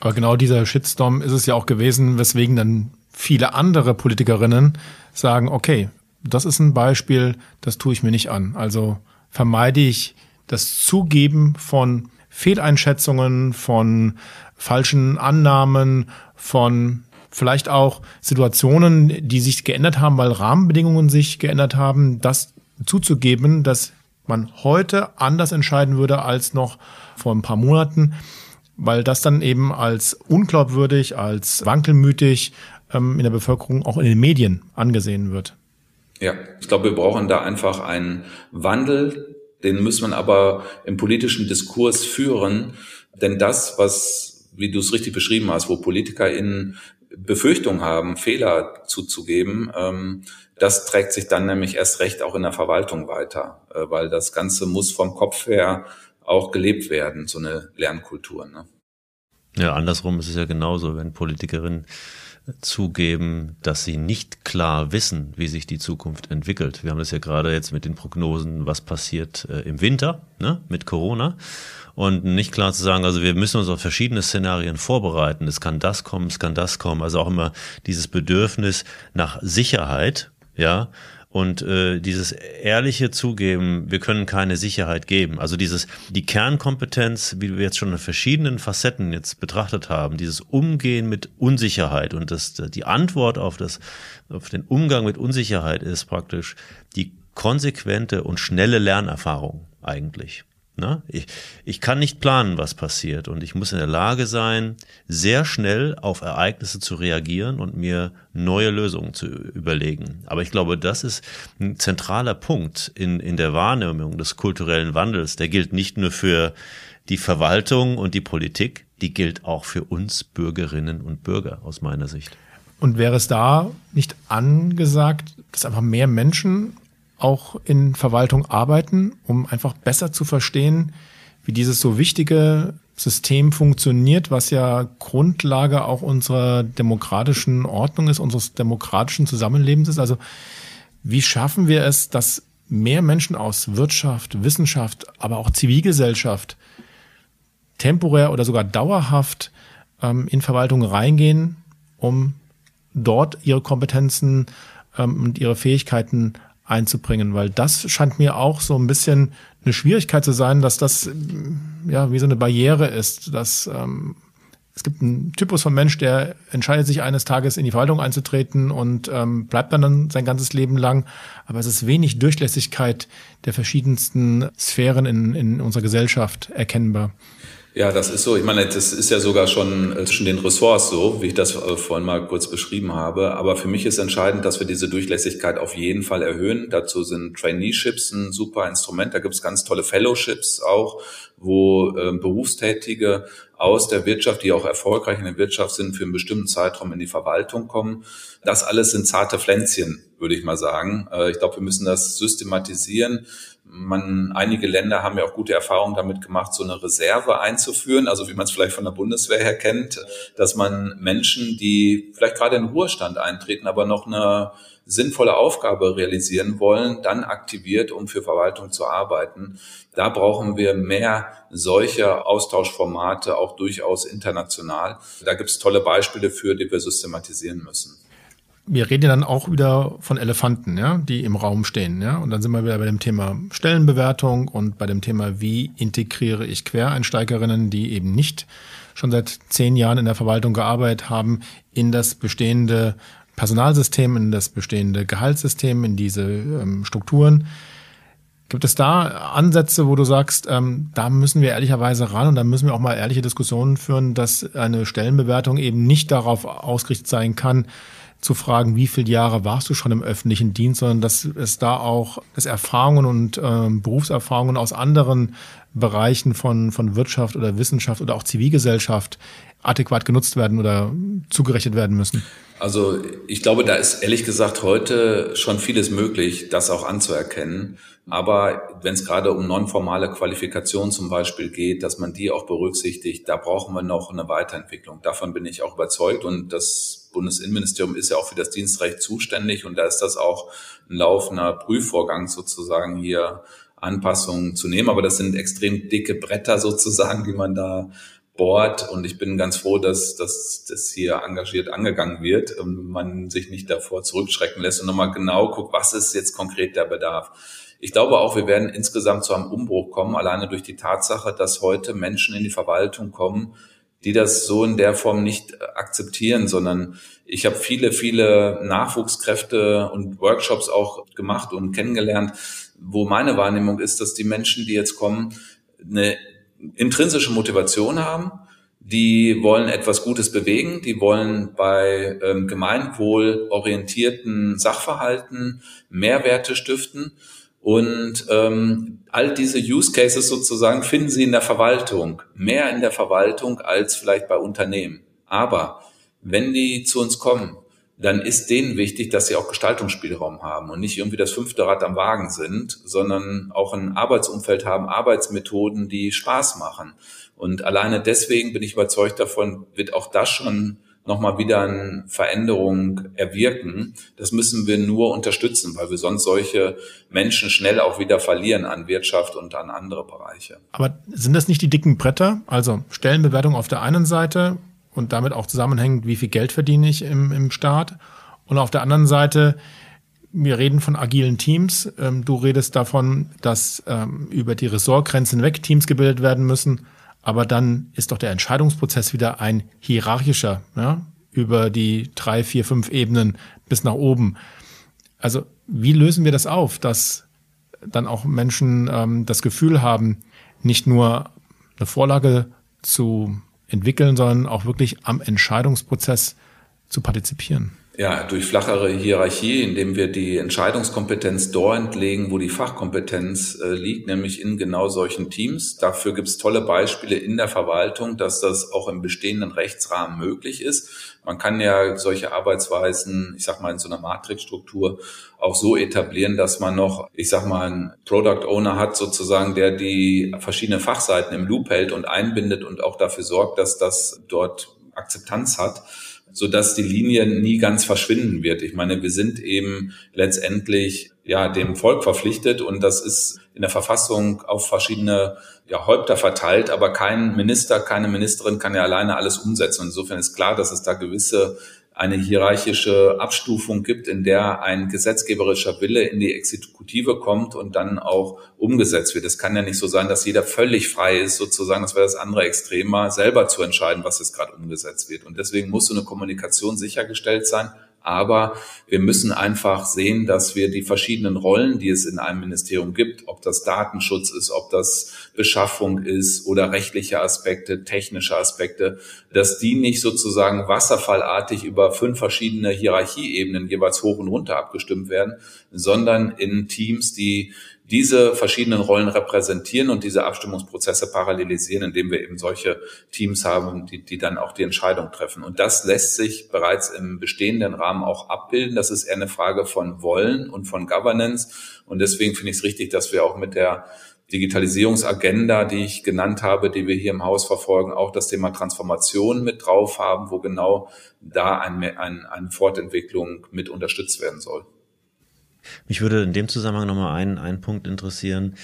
Aber genau dieser Shitstorm ist es ja auch gewesen, weswegen dann viele andere Politikerinnen sagen, okay, das ist ein Beispiel, das tue ich mir nicht an. Also vermeide ich das Zugeben von Fehleinschätzungen, von falschen Annahmen, von vielleicht auch Situationen, die sich geändert haben, weil Rahmenbedingungen sich geändert haben, das zuzugeben, dass man heute anders entscheiden würde als noch vor ein paar Monaten, weil das dann eben als unglaubwürdig, als wankelmütig ähm, in der Bevölkerung, auch in den Medien angesehen wird.
Ja, ich glaube, wir brauchen da einfach einen Wandel den muss man aber im politischen Diskurs führen, denn das, was, wie du es richtig beschrieben hast, wo PolitikerInnen Befürchtungen haben, Fehler zuzugeben, ähm, das trägt sich dann nämlich erst recht auch in der Verwaltung weiter, äh, weil das Ganze muss vom Kopf her auch gelebt werden, so eine Lernkultur. Ne?
Ja, andersrum ist es ja genauso, wenn Politikerinnen zugeben, dass sie nicht klar wissen, wie sich die Zukunft entwickelt. Wir haben das ja gerade jetzt mit den Prognosen, was passiert äh, im Winter ne, mit Corona. Und nicht klar zu sagen, also wir müssen uns auf verschiedene Szenarien vorbereiten. Es kann das kommen, es kann das kommen. Also auch immer dieses Bedürfnis nach Sicherheit, ja, und äh, dieses ehrliche Zugeben, wir können keine Sicherheit geben. Also dieses die Kernkompetenz, wie wir jetzt schon in verschiedenen Facetten jetzt betrachtet haben, dieses Umgehen mit Unsicherheit und das die Antwort auf das auf den Umgang mit Unsicherheit ist praktisch die konsequente und schnelle Lernerfahrung eigentlich. Ne? Ich, ich kann nicht planen, was passiert und ich muss in der Lage sein, sehr schnell auf Ereignisse zu reagieren und mir neue Lösungen zu überlegen. Aber ich glaube, das ist ein zentraler Punkt in, in der Wahrnehmung des kulturellen Wandels. Der gilt nicht nur für die Verwaltung und die Politik, die gilt auch für uns Bürgerinnen und Bürger aus meiner Sicht.
Und wäre es da nicht angesagt, dass einfach mehr Menschen auch in Verwaltung arbeiten, um einfach besser zu verstehen, wie dieses so wichtige System funktioniert, was ja Grundlage auch unserer demokratischen Ordnung ist, unseres demokratischen Zusammenlebens ist. Also wie schaffen wir es, dass mehr Menschen aus Wirtschaft, Wissenschaft, aber auch Zivilgesellschaft temporär oder sogar dauerhaft ähm, in Verwaltung reingehen, um dort ihre Kompetenzen ähm, und ihre Fähigkeiten einzubringen, weil das scheint mir auch so ein bisschen eine Schwierigkeit zu sein, dass das ja wie so eine Barriere ist, dass ähm, es gibt einen Typus von Mensch, der entscheidet sich eines Tages in die Verwaltung einzutreten und ähm, bleibt dann, dann sein ganzes Leben lang. Aber es ist wenig Durchlässigkeit der verschiedensten Sphären in, in unserer Gesellschaft erkennbar.
Ja, das ist so. Ich meine, das ist ja sogar schon äh, zwischen den Ressorts so, wie ich das äh, vorhin mal kurz beschrieben habe. Aber für mich ist entscheidend, dass wir diese Durchlässigkeit auf jeden Fall erhöhen. Dazu sind Traineeships ein super Instrument. Da gibt es ganz tolle Fellowships auch, wo äh, Berufstätige aus der Wirtschaft, die auch erfolgreich in der Wirtschaft sind, für einen bestimmten Zeitraum in die Verwaltung kommen. Das alles sind zarte Pflänzchen, würde ich mal sagen. Äh, ich glaube, wir müssen das systematisieren man, einige Länder haben ja auch gute Erfahrungen damit gemacht, so eine Reserve einzuführen, also wie man es vielleicht von der Bundeswehr her kennt, dass man Menschen, die vielleicht gerade in Ruhestand eintreten, aber noch eine sinnvolle Aufgabe realisieren wollen, dann aktiviert, um für Verwaltung zu arbeiten. Da brauchen wir mehr solcher Austauschformate, auch durchaus international. Da gibt es tolle Beispiele für, die wir systematisieren müssen
wir reden ja dann auch wieder von Elefanten, ja, die im Raum stehen, ja. Und dann sind wir wieder bei dem Thema Stellenbewertung und bei dem Thema, wie integriere ich Quereinsteigerinnen, die eben nicht schon seit zehn Jahren in der Verwaltung gearbeitet haben, in das bestehende Personalsystem, in das bestehende Gehaltssystem, in diese ähm, Strukturen. Gibt es da Ansätze, wo du sagst, ähm, da müssen wir ehrlicherweise ran und da müssen wir auch mal ehrliche Diskussionen führen, dass eine Stellenbewertung eben nicht darauf ausgerichtet sein kann, zu fragen, wie viele Jahre warst du schon im öffentlichen Dienst, sondern dass es da auch dass Erfahrungen und äh, Berufserfahrungen aus anderen Bereichen von, von Wirtschaft oder Wissenschaft oder auch Zivilgesellschaft adäquat genutzt werden oder zugerechnet werden müssen?
Also ich glaube, da ist ehrlich gesagt heute schon vieles möglich, das auch anzuerkennen. Aber wenn es gerade um nonformale Qualifikation zum Beispiel geht, dass man die auch berücksichtigt, da brauchen wir noch eine Weiterentwicklung. Davon bin ich auch überzeugt. Und das Bundesinnenministerium ist ja auch für das Dienstrecht zuständig. Und da ist das auch ein laufender Prüfvorgang sozusagen hier Anpassungen zu nehmen. Aber das sind extrem dicke Bretter sozusagen, die man da bohrt. Und ich bin ganz froh, dass, dass das hier engagiert angegangen wird und man sich nicht davor zurückschrecken lässt und nochmal genau guckt, was ist jetzt konkret der Bedarf. Ich glaube auch, wir werden insgesamt zu einem Umbruch kommen, alleine durch die Tatsache, dass heute Menschen in die Verwaltung kommen, die das so in der Form nicht akzeptieren, sondern ich habe viele, viele Nachwuchskräfte und Workshops auch gemacht und kennengelernt, wo meine Wahrnehmung ist, dass die Menschen, die jetzt kommen, eine intrinsische Motivation haben, die wollen etwas Gutes bewegen, die wollen bei ähm, gemeinwohlorientierten Sachverhalten Mehrwerte stiften. Und ähm, all diese Use Cases sozusagen finden Sie in der Verwaltung, mehr in der Verwaltung als vielleicht bei Unternehmen. Aber wenn die zu uns kommen, dann ist denen wichtig, dass sie auch Gestaltungsspielraum haben und nicht irgendwie das fünfte Rad am Wagen sind, sondern auch ein Arbeitsumfeld haben, Arbeitsmethoden, die Spaß machen. Und alleine deswegen bin ich überzeugt davon, wird auch das schon nochmal wieder eine Veränderung erwirken. Das müssen wir nur unterstützen, weil wir sonst solche Menschen schnell auch wieder verlieren an Wirtschaft und an andere Bereiche.
Aber sind das nicht die dicken Bretter? Also Stellenbewertung auf der einen Seite und damit auch zusammenhängend, wie viel Geld verdiene ich im, im Staat? Und auf der anderen Seite, wir reden von agilen Teams. Ähm, du redest davon, dass ähm, über die Ressortgrenzen weg Teams gebildet werden müssen aber dann ist doch der Entscheidungsprozess wieder ein hierarchischer, ja, über die drei, vier, fünf Ebenen bis nach oben. Also wie lösen wir das auf, dass dann auch Menschen ähm, das Gefühl haben, nicht nur eine Vorlage zu entwickeln, sondern auch wirklich am Entscheidungsprozess zu partizipieren?
Ja, durch flachere Hierarchie, indem wir die Entscheidungskompetenz dort legen, wo die Fachkompetenz äh, liegt, nämlich in genau solchen Teams. Dafür gibt es tolle Beispiele in der Verwaltung, dass das auch im bestehenden Rechtsrahmen möglich ist. Man kann ja solche Arbeitsweisen, ich sag mal, in so einer Matrixstruktur auch so etablieren, dass man noch, ich sag mal, einen Product Owner hat sozusagen, der die verschiedenen Fachseiten im Loop hält und einbindet und auch dafür sorgt, dass das dort Akzeptanz hat so dass die Linie nie ganz verschwinden wird. Ich meine, wir sind eben letztendlich ja dem Volk verpflichtet und das ist in der Verfassung auf verschiedene ja, Häupter verteilt, aber kein Minister, keine Ministerin kann ja alleine alles umsetzen. Insofern ist klar, dass es da gewisse eine hierarchische Abstufung gibt, in der ein gesetzgeberischer Wille in die Exekutive kommt und dann auch umgesetzt wird. Es kann ja nicht so sein, dass jeder völlig frei ist, sozusagen, das wäre das andere Extremer, selber zu entscheiden, was jetzt gerade umgesetzt wird. Und deswegen muss so eine Kommunikation sichergestellt sein, aber wir müssen einfach sehen, dass wir die verschiedenen Rollen, die es in einem Ministerium gibt, ob das Datenschutz ist, ob das Beschaffung ist oder rechtliche Aspekte, technische Aspekte, dass die nicht sozusagen wasserfallartig über fünf verschiedene Hierarchieebenen jeweils hoch und runter abgestimmt werden, sondern in Teams, die diese verschiedenen Rollen repräsentieren und diese Abstimmungsprozesse parallelisieren, indem wir eben solche Teams haben, die, die dann auch die Entscheidung treffen. Und das lässt sich bereits im bestehenden Rahmen auch abbilden. Das ist eher eine Frage von Wollen und von Governance. Und deswegen finde ich es richtig, dass wir auch mit der Digitalisierungsagenda, die ich genannt habe, die wir hier im Haus verfolgen, auch das Thema Transformation mit drauf haben, wo genau da eine, eine, eine Fortentwicklung mit unterstützt werden soll.
Mich würde in dem Zusammenhang nochmal ein, ein Punkt interessieren,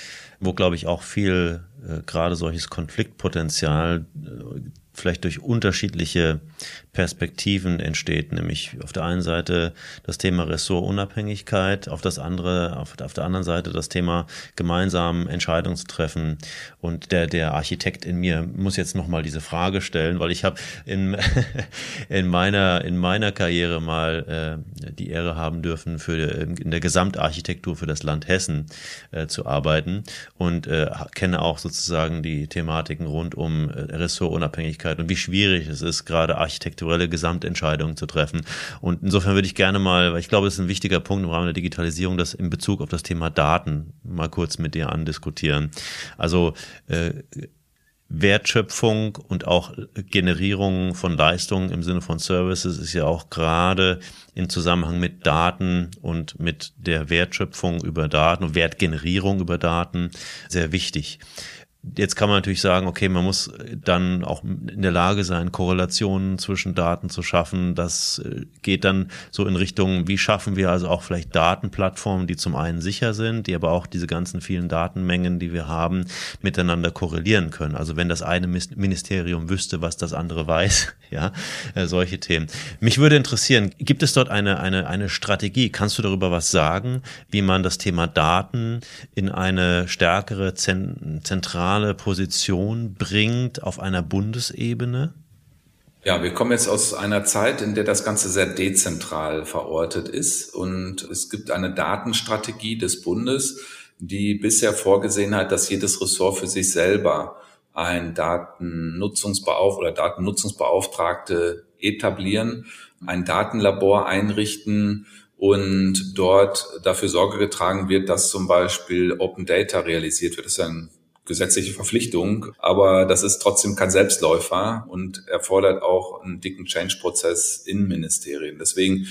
wo, glaube ich, auch viel äh, gerade solches Konfliktpotenzial äh, vielleicht durch unterschiedliche Perspektiven entsteht, nämlich auf der einen Seite das Thema Ressortunabhängigkeit, auf das andere, auf, auf der anderen Seite das Thema gemeinsam Entscheidungen zu treffen. Und der, der Architekt in mir muss jetzt nochmal diese Frage stellen, weil ich habe in, [LAUGHS] in meiner, in meiner Karriere mal äh, die Ehre haben dürfen, für in der Gesamtarchitektur für das Land Hessen äh, zu arbeiten und äh, kenne auch sozusagen die Thematiken rund um äh, Ressortunabhängigkeit und wie schwierig es ist, gerade Architektur architekturelle Gesamtentscheidungen zu treffen. Und insofern würde ich gerne mal, weil ich glaube, das ist ein wichtiger Punkt im Rahmen der Digitalisierung, das in Bezug auf das Thema Daten mal kurz mit dir andiskutieren. Also äh, Wertschöpfung und auch Generierung von Leistungen im Sinne von Services ist ja auch gerade in Zusammenhang mit Daten und mit der Wertschöpfung über Daten und Wertgenerierung über Daten sehr wichtig. Jetzt kann man natürlich sagen, okay, man muss dann auch in der Lage sein, Korrelationen zwischen Daten zu schaffen. Das äh, geht dann so in Richtung, wie schaffen wir also auch vielleicht Datenplattformen, die zum einen sicher sind, die aber auch diese ganzen vielen Datenmengen, die wir haben, miteinander korrelieren können. Also wenn das eine Ministerium wüsste, was das andere weiß, [LAUGHS] ja, äh, solche Themen. Mich würde interessieren, gibt es dort eine, eine, eine Strategie? Kannst du darüber was sagen, wie man das Thema Daten in eine stärkere zentrale zentrale Position bringt auf einer Bundesebene?
Ja, wir kommen jetzt aus einer Zeit, in der das Ganze sehr dezentral verortet ist und es gibt eine Datenstrategie des Bundes, die bisher vorgesehen hat, dass jedes Ressort für sich selber ein Datennutzungsbeauf oder Datennutzungsbeauftragte etablieren, ein Datenlabor einrichten und dort dafür Sorge getragen wird, dass zum Beispiel Open Data realisiert wird. Das ist ein gesetzliche Verpflichtung, aber das ist trotzdem kein Selbstläufer und erfordert auch einen dicken Change-Prozess in Ministerien. Deswegen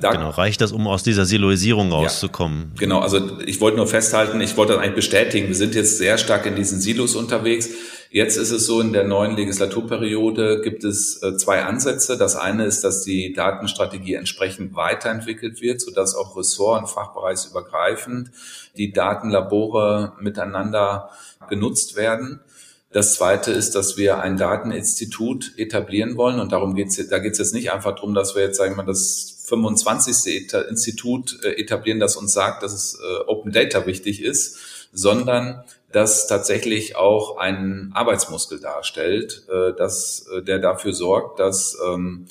da, genau, reicht das, um aus dieser Siloisierung rauszukommen?
Ja, genau, also ich wollte nur festhalten, ich wollte das eigentlich bestätigen, wir sind jetzt sehr stark in diesen Silos unterwegs. Jetzt ist es so, in der neuen Legislaturperiode gibt es äh, zwei Ansätze. Das eine ist, dass die Datenstrategie entsprechend weiterentwickelt wird, sodass auch Ressort- und Fachbereichsübergreifend die Datenlabore miteinander genutzt werden. Das zweite ist, dass wir ein Dateninstitut etablieren wollen und darum geht's, da geht es jetzt nicht einfach darum, dass wir jetzt, sagen wir mal, das 25. Institut äh, etablieren, das uns sagt, dass es äh, Open Data wichtig ist, sondern das tatsächlich auch einen Arbeitsmuskel darstellt, äh, dass, der dafür sorgt, dass ähm,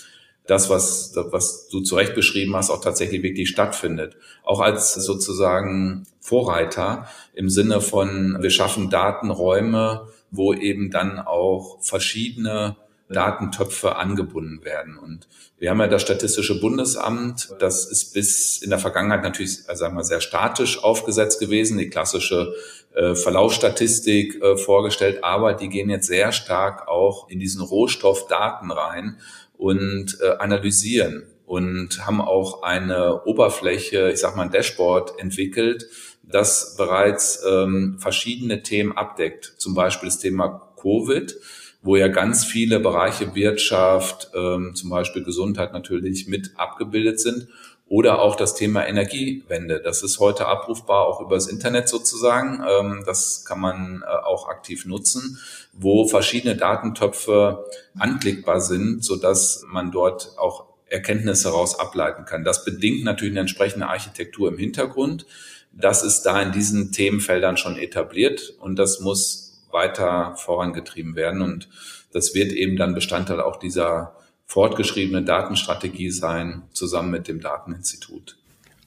das, was, was du zu Recht beschrieben hast, auch tatsächlich wirklich stattfindet. Auch als sozusagen Vorreiter im Sinne von, wir schaffen Datenräume, wo eben dann auch verschiedene Datentöpfe angebunden werden. Und wir haben ja das Statistische Bundesamt, das ist bis in der Vergangenheit natürlich, also sagen wir, sehr statisch aufgesetzt gewesen, die klassische äh, Verlaufsstatistik äh, vorgestellt, aber die gehen jetzt sehr stark auch in diesen Rohstoffdaten rein und äh, analysieren und haben auch eine Oberfläche, ich sag mal ein Dashboard entwickelt, das bereits ähm, verschiedene Themen abdeckt, zum Beispiel das Thema Covid wo ja ganz viele Bereiche Wirtschaft, ähm, zum Beispiel Gesundheit natürlich mit abgebildet sind. Oder auch das Thema Energiewende. Das ist heute abrufbar auch übers Internet sozusagen. Ähm, das kann man äh, auch aktiv nutzen, wo verschiedene Datentöpfe anklickbar sind, so dass man dort auch Erkenntnisse heraus ableiten kann. Das bedingt natürlich eine entsprechende Architektur im Hintergrund. Das ist da in diesen Themenfeldern schon etabliert und das muss weiter vorangetrieben werden. Und das wird eben dann Bestandteil auch dieser fortgeschriebenen Datenstrategie sein, zusammen mit dem Dateninstitut.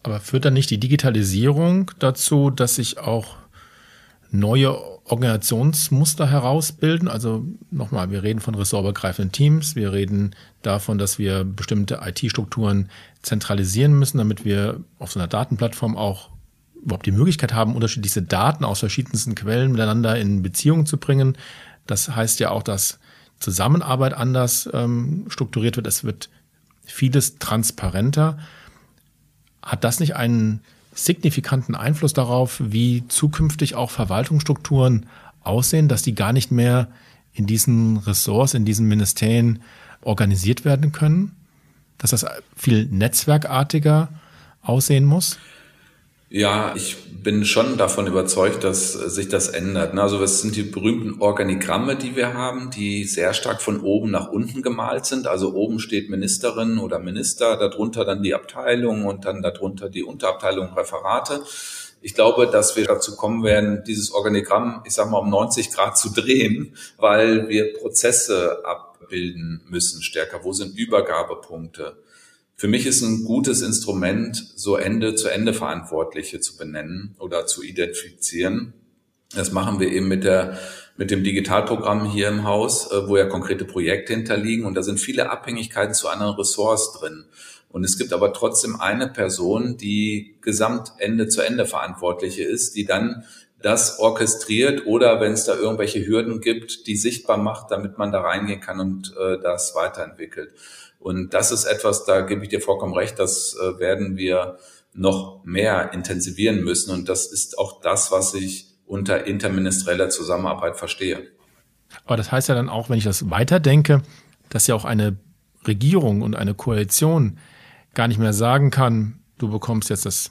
Aber führt dann nicht die Digitalisierung dazu, dass sich auch neue Organisationsmuster herausbilden? Also nochmal, wir reden von ressortübergreifenden Teams, wir reden davon, dass wir bestimmte IT-Strukturen zentralisieren müssen, damit wir auf so einer Datenplattform auch überhaupt die Möglichkeit haben, unterschiedliche Daten aus verschiedensten Quellen miteinander in Beziehung zu bringen. Das heißt ja auch, dass Zusammenarbeit anders ähm, strukturiert wird. Es wird vieles transparenter. Hat das nicht einen signifikanten Einfluss darauf, wie zukünftig auch Verwaltungsstrukturen aussehen, dass die gar nicht mehr in diesen Ressorts, in diesen Ministerien organisiert werden können? Dass das viel netzwerkartiger aussehen muss?
Ja, ich bin schon davon überzeugt, dass sich das ändert. Ne? Also es sind die berühmten Organigramme, die wir haben, die sehr stark von oben nach unten gemalt sind. Also oben steht Ministerin oder Minister, darunter dann die Abteilung und dann darunter die Unterabteilung Referate. Ich glaube, dass wir dazu kommen werden, dieses Organigramm, ich sage mal, um 90 Grad zu drehen, weil wir Prozesse abbilden müssen stärker. Wo sind Übergabepunkte? Für mich ist ein gutes Instrument, so Ende zu Ende Verantwortliche zu benennen oder zu identifizieren. Das machen wir eben mit der mit dem Digitalprogramm hier im Haus, äh, wo ja konkrete Projekte hinterliegen und da sind viele Abhängigkeiten zu anderen Ressorts drin. Und es gibt aber trotzdem eine Person, die gesamt Ende zu Ende Verantwortliche ist, die dann das orchestriert oder wenn es da irgendwelche Hürden gibt, die sichtbar macht, damit man da reingehen kann und äh, das weiterentwickelt. Und das ist etwas, da gebe ich dir vollkommen recht, das äh, werden wir noch mehr intensivieren müssen. Und das ist auch das, was ich unter interministerieller Zusammenarbeit verstehe.
Aber das heißt ja dann auch, wenn ich das weiterdenke, dass ja auch eine Regierung und eine Koalition gar nicht mehr sagen kann, du bekommst jetzt das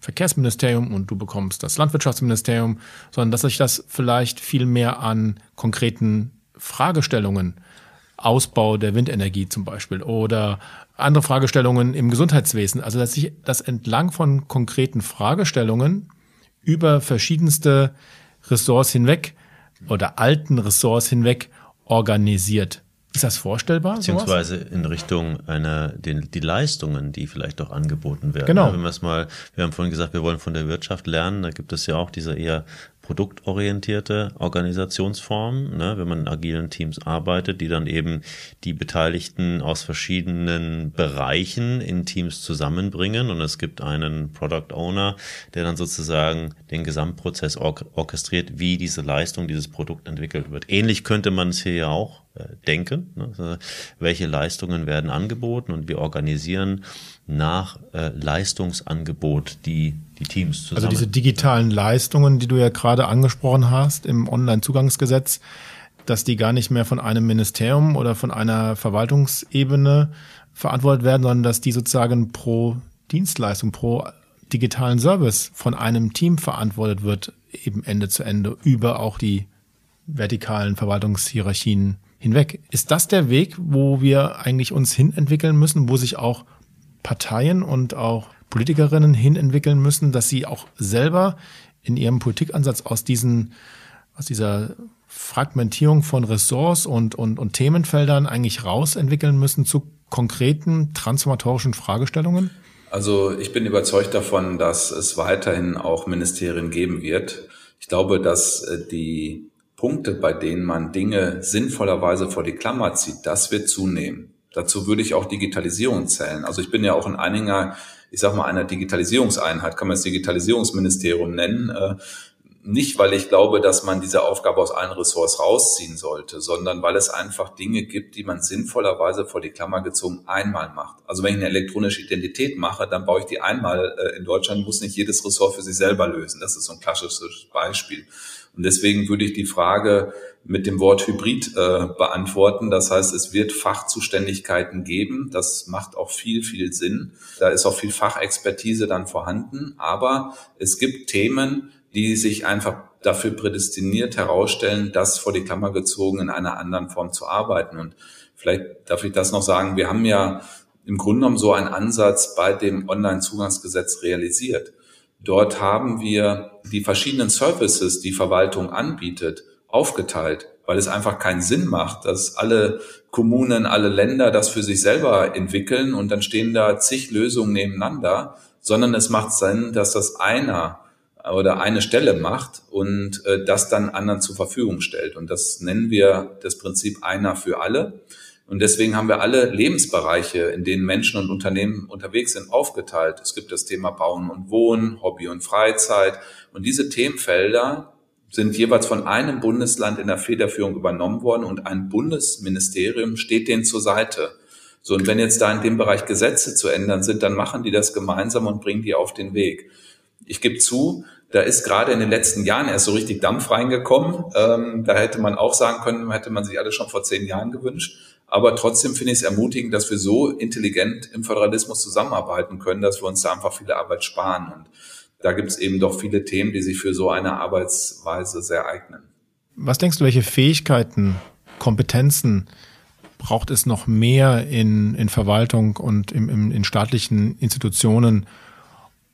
Verkehrsministerium und du bekommst das Landwirtschaftsministerium, sondern dass sich das vielleicht viel mehr an konkreten Fragestellungen Ausbau der Windenergie zum Beispiel oder andere Fragestellungen im Gesundheitswesen. Also dass sich das entlang von konkreten Fragestellungen über verschiedenste Ressorts hinweg oder alten Ressorts hinweg organisiert. Ist das vorstellbar?
Beziehungsweise sowas? in Richtung einer, den, die Leistungen, die vielleicht auch angeboten werden.
Genau.
wenn wir es mal, wir haben vorhin gesagt, wir wollen von der Wirtschaft lernen, da gibt es ja auch diese eher produktorientierte Organisationsform, ne, wenn man in agilen Teams arbeitet, die dann eben die Beteiligten aus verschiedenen Bereichen in Teams zusammenbringen und es gibt einen Product Owner, der dann sozusagen den Gesamtprozess or orchestriert, wie diese Leistung, dieses Produkt entwickelt wird. Ähnlich könnte man es hier ja auch äh, denken. Ne? Also, welche Leistungen werden angeboten und wir organisieren nach äh, Leistungsangebot die, die Teams zusammen.
Also diese digitalen Leistungen, die du ja gerade angesprochen hast im Online-Zugangsgesetz, dass die gar nicht mehr von einem Ministerium oder von einer Verwaltungsebene verantwortet werden, sondern dass die sozusagen pro Dienstleistung, pro digitalen Service von einem Team verantwortet wird, eben Ende zu Ende, über auch die vertikalen Verwaltungshierarchien hinweg. Ist das der Weg, wo wir eigentlich uns hinentwickeln müssen, wo sich auch Parteien und auch Politikerinnen hinentwickeln müssen, dass sie auch selber in ihrem Politikansatz aus diesen, aus dieser Fragmentierung von Ressorts und, und, und Themenfeldern eigentlich rausentwickeln müssen zu konkreten transformatorischen Fragestellungen?
Also ich bin überzeugt davon, dass es weiterhin auch Ministerien geben wird. Ich glaube, dass äh, die Punkte, bei denen man Dinge sinnvollerweise vor die Klammer zieht, das wird zunehmen. Dazu würde ich auch Digitalisierung zählen. Also ich bin ja auch ein Anhänger, ich sag mal, einer Digitalisierungseinheit, kann man das Digitalisierungsministerium nennen. Äh, nicht, weil ich glaube, dass man diese Aufgabe aus allen Ressorts rausziehen sollte, sondern weil es einfach Dinge gibt, die man sinnvollerweise vor die Klammer gezogen einmal macht. Also wenn ich eine elektronische Identität mache, dann baue ich die einmal äh, in Deutschland, muss nicht jedes Ressort für sich selber lösen. Das ist so ein klassisches Beispiel. Und deswegen würde ich die Frage mit dem Wort Hybrid äh, beantworten. Das heißt, es wird Fachzuständigkeiten geben. Das macht auch viel, viel Sinn. Da ist auch viel Fachexpertise dann vorhanden. Aber es gibt Themen, die sich einfach dafür prädestiniert herausstellen, das vor die Klammer gezogen in einer anderen Form zu arbeiten. Und vielleicht darf ich das noch sagen. Wir haben ja im Grunde genommen so einen Ansatz bei dem Online-Zugangsgesetz realisiert. Dort haben wir die verschiedenen Services, die Verwaltung anbietet, aufgeteilt, weil es einfach keinen Sinn macht, dass alle Kommunen, alle Länder das für sich selber entwickeln und dann stehen da zig Lösungen nebeneinander, sondern es macht Sinn, dass das einer oder eine Stelle macht und äh, das dann anderen zur Verfügung stellt. Und das nennen wir das Prinzip einer für alle. Und deswegen haben wir alle Lebensbereiche, in denen Menschen und Unternehmen unterwegs sind, aufgeteilt. Es gibt das Thema Bauen und Wohnen, Hobby und Freizeit. Und diese Themenfelder sind jeweils von einem Bundesland in der Federführung übernommen worden und ein Bundesministerium steht denen zur Seite. So, und wenn jetzt da in dem Bereich Gesetze zu ändern sind, dann machen die das gemeinsam und bringen die auf den Weg. Ich gebe zu, da ist gerade in den letzten Jahren erst so richtig Dampf reingekommen. Ähm, da hätte man auch sagen können, hätte man sich alle schon vor zehn Jahren gewünscht. Aber trotzdem finde ich es ermutigend, dass wir so intelligent im Föderalismus zusammenarbeiten können, dass wir uns da einfach viele Arbeit sparen. Und da gibt es eben doch viele Themen, die sich für so eine Arbeitsweise sehr eignen.
Was denkst du, welche Fähigkeiten, Kompetenzen braucht es noch mehr in, in Verwaltung und im, im, in staatlichen Institutionen,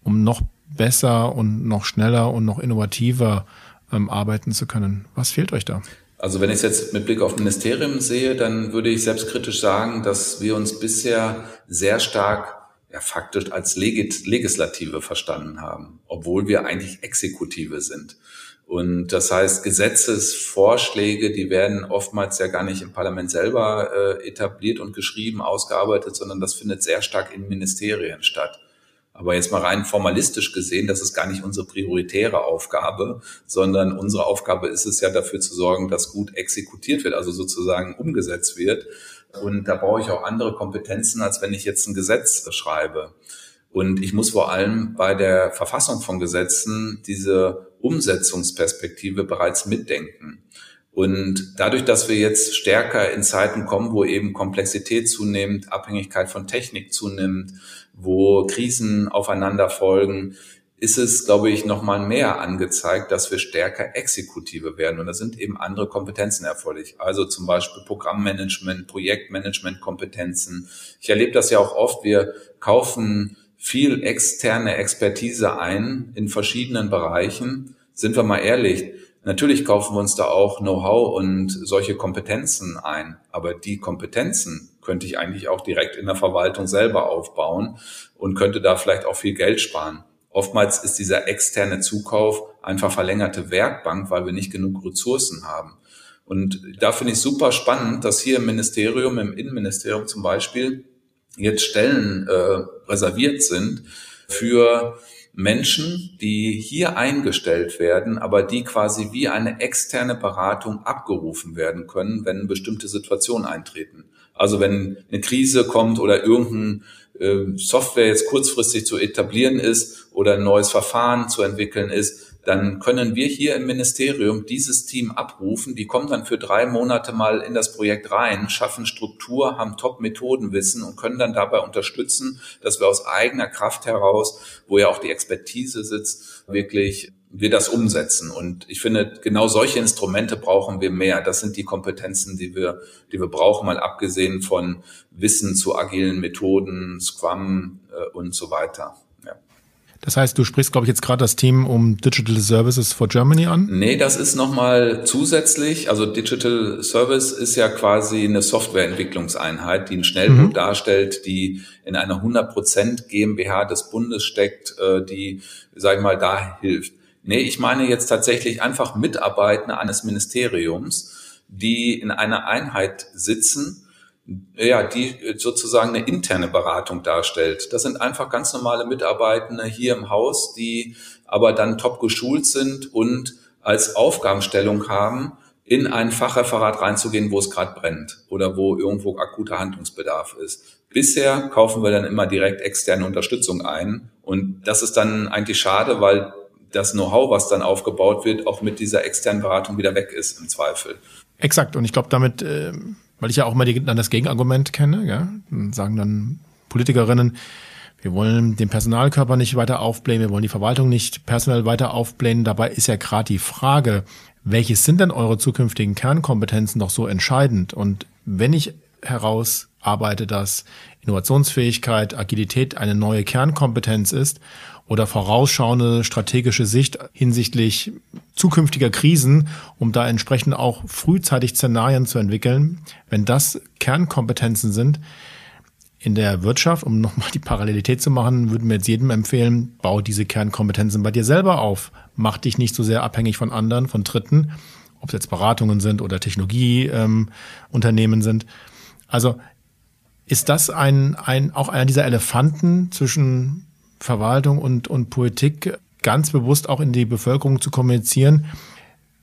um noch besser und noch schneller und noch innovativer ähm, arbeiten zu können. Was fehlt euch da?
Also wenn ich es jetzt mit Blick auf Ministerium sehe, dann würde ich selbstkritisch sagen, dass wir uns bisher sehr stark ja, faktisch als Legit Legislative verstanden haben, obwohl wir eigentlich Exekutive sind. Und das heißt, Gesetzesvorschläge, die werden oftmals ja gar nicht im Parlament selber äh, etabliert und geschrieben, ausgearbeitet, sondern das findet sehr stark in Ministerien statt. Aber jetzt mal rein formalistisch gesehen, das ist gar nicht unsere prioritäre Aufgabe, sondern unsere Aufgabe ist es ja dafür zu sorgen, dass gut exekutiert wird, also sozusagen umgesetzt wird. Und da brauche ich auch andere Kompetenzen, als wenn ich jetzt ein Gesetz schreibe. Und ich muss vor allem bei der Verfassung von Gesetzen diese Umsetzungsperspektive bereits mitdenken. Und dadurch, dass wir jetzt stärker in Zeiten kommen, wo eben Komplexität zunimmt, Abhängigkeit von Technik zunimmt, wo Krisen aufeinander folgen, ist es, glaube ich, nochmal mehr angezeigt, dass wir stärker Exekutive werden. Und da sind eben andere Kompetenzen erforderlich. Also zum Beispiel Programmmanagement, Projektmanagement-Kompetenzen. Ich erlebe das ja auch oft. Wir kaufen viel externe Expertise ein in verschiedenen Bereichen. Sind wir mal ehrlich, Natürlich kaufen wir uns da auch Know-how und solche Kompetenzen ein, aber die Kompetenzen könnte ich eigentlich auch direkt in der Verwaltung selber aufbauen und könnte da vielleicht auch viel Geld sparen. Oftmals ist dieser externe Zukauf einfach verlängerte Werkbank, weil wir nicht genug Ressourcen haben. Und da finde ich super spannend, dass hier im Ministerium, im Innenministerium zum Beispiel, jetzt Stellen äh, reserviert sind für Menschen, die hier eingestellt werden, aber die quasi wie eine externe Beratung abgerufen werden können, wenn bestimmte Situationen eintreten. Also wenn eine Krise kommt oder irgendein äh, Software jetzt kurzfristig zu etablieren ist oder ein neues Verfahren zu entwickeln ist, dann können wir hier im Ministerium dieses Team abrufen. Die kommen dann für drei Monate mal in das Projekt rein, schaffen Struktur, haben Top-Methodenwissen und können dann dabei unterstützen, dass wir aus eigener Kraft heraus, wo ja auch die Expertise sitzt, wirklich wir das umsetzen. Und ich finde, genau solche Instrumente brauchen wir mehr. Das sind die Kompetenzen, die wir, die wir brauchen, mal abgesehen von Wissen zu agilen Methoden, Scrum äh, und so weiter.
Das heißt, du sprichst, glaube ich, jetzt gerade das Team um Digital Services for Germany an?
Nee, das ist nochmal zusätzlich. Also Digital Service ist ja quasi eine Softwareentwicklungseinheit, die ein Schnellboot mhm. darstellt, die in einer 100% GmbH des Bundes steckt, äh, die, sag ich mal, da hilft. Nee, ich meine jetzt tatsächlich einfach Mitarbeiter eines Ministeriums, die in einer Einheit sitzen ja, die sozusagen eine interne Beratung darstellt. Das sind einfach ganz normale Mitarbeitende hier im Haus, die aber dann top geschult sind und als Aufgabenstellung haben, in ein Fachreferat reinzugehen, wo es gerade brennt oder wo irgendwo akuter Handlungsbedarf ist. Bisher kaufen wir dann immer direkt externe Unterstützung ein und das ist dann eigentlich schade, weil das Know-how, was dann aufgebaut wird, auch mit dieser externen Beratung wieder weg ist im Zweifel.
Exakt. Und ich glaube damit, äh, weil ich ja auch mal die, dann das Gegenargument kenne, ja, sagen dann Politikerinnen, wir wollen den Personalkörper nicht weiter aufblähen, wir wollen die Verwaltung nicht personell weiter aufblähen. Dabei ist ja gerade die Frage, welches sind denn eure zukünftigen Kernkompetenzen doch so entscheidend? Und wenn ich herausarbeite, dass Innovationsfähigkeit, Agilität eine neue Kernkompetenz ist oder vorausschauende strategische Sicht hinsichtlich zukünftiger Krisen, um da entsprechend auch frühzeitig Szenarien zu entwickeln, wenn das Kernkompetenzen sind, in der Wirtschaft, um nochmal die Parallelität zu machen, würden wir jetzt jedem empfehlen, bau diese Kernkompetenzen bei dir selber auf. Mach dich nicht so sehr abhängig von anderen, von Dritten, ob es jetzt Beratungen sind oder Technologieunternehmen ähm, sind. Also ist das ein, ein, auch einer dieser Elefanten zwischen Verwaltung und, und Politik, ganz bewusst auch in die Bevölkerung zu kommunizieren?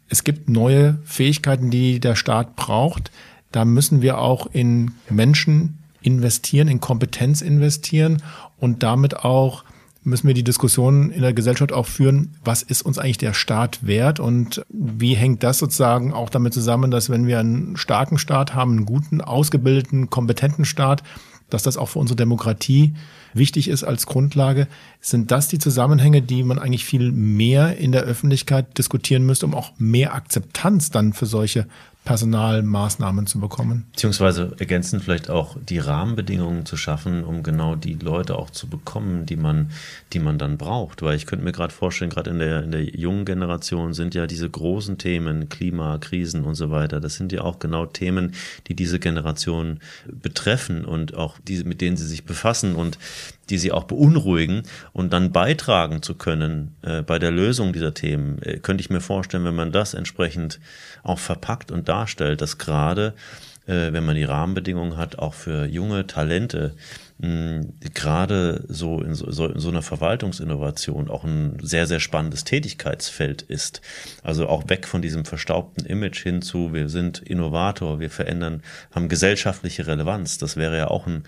Es gibt neue Fähigkeiten, die der Staat braucht. Da müssen wir auch in Menschen investieren, in Kompetenz investieren und damit auch müssen wir die Diskussion in der Gesellschaft auch führen, was ist uns eigentlich der Staat wert und wie hängt das sozusagen auch damit zusammen, dass wenn wir einen starken Staat haben, einen guten, ausgebildeten, kompetenten Staat, dass das auch für unsere Demokratie wichtig ist als Grundlage. Sind das die Zusammenhänge, die man eigentlich viel mehr in der Öffentlichkeit diskutieren müsste, um auch mehr Akzeptanz dann für solche Personalmaßnahmen zu bekommen.
Beziehungsweise ergänzend vielleicht auch die Rahmenbedingungen zu schaffen, um genau die Leute auch zu bekommen, die man, die man dann braucht. Weil ich könnte mir gerade vorstellen, gerade in der, in der jungen Generation sind ja diese großen Themen, Klima, Krisen und so weiter, das sind ja auch genau Themen, die diese Generation betreffen und auch diese, mit denen sie sich befassen und die sie auch beunruhigen und dann beitragen zu können äh, bei der Lösung dieser Themen, äh, könnte ich mir vorstellen, wenn man das entsprechend auch verpackt und darstellt, dass gerade, äh, wenn man die Rahmenbedingungen hat, auch für junge Talente, gerade so in, so in so einer Verwaltungsinnovation auch ein sehr, sehr spannendes Tätigkeitsfeld ist. Also auch weg von diesem verstaubten Image hin zu, wir sind Innovator, wir verändern, haben gesellschaftliche Relevanz. Das wäre ja auch ein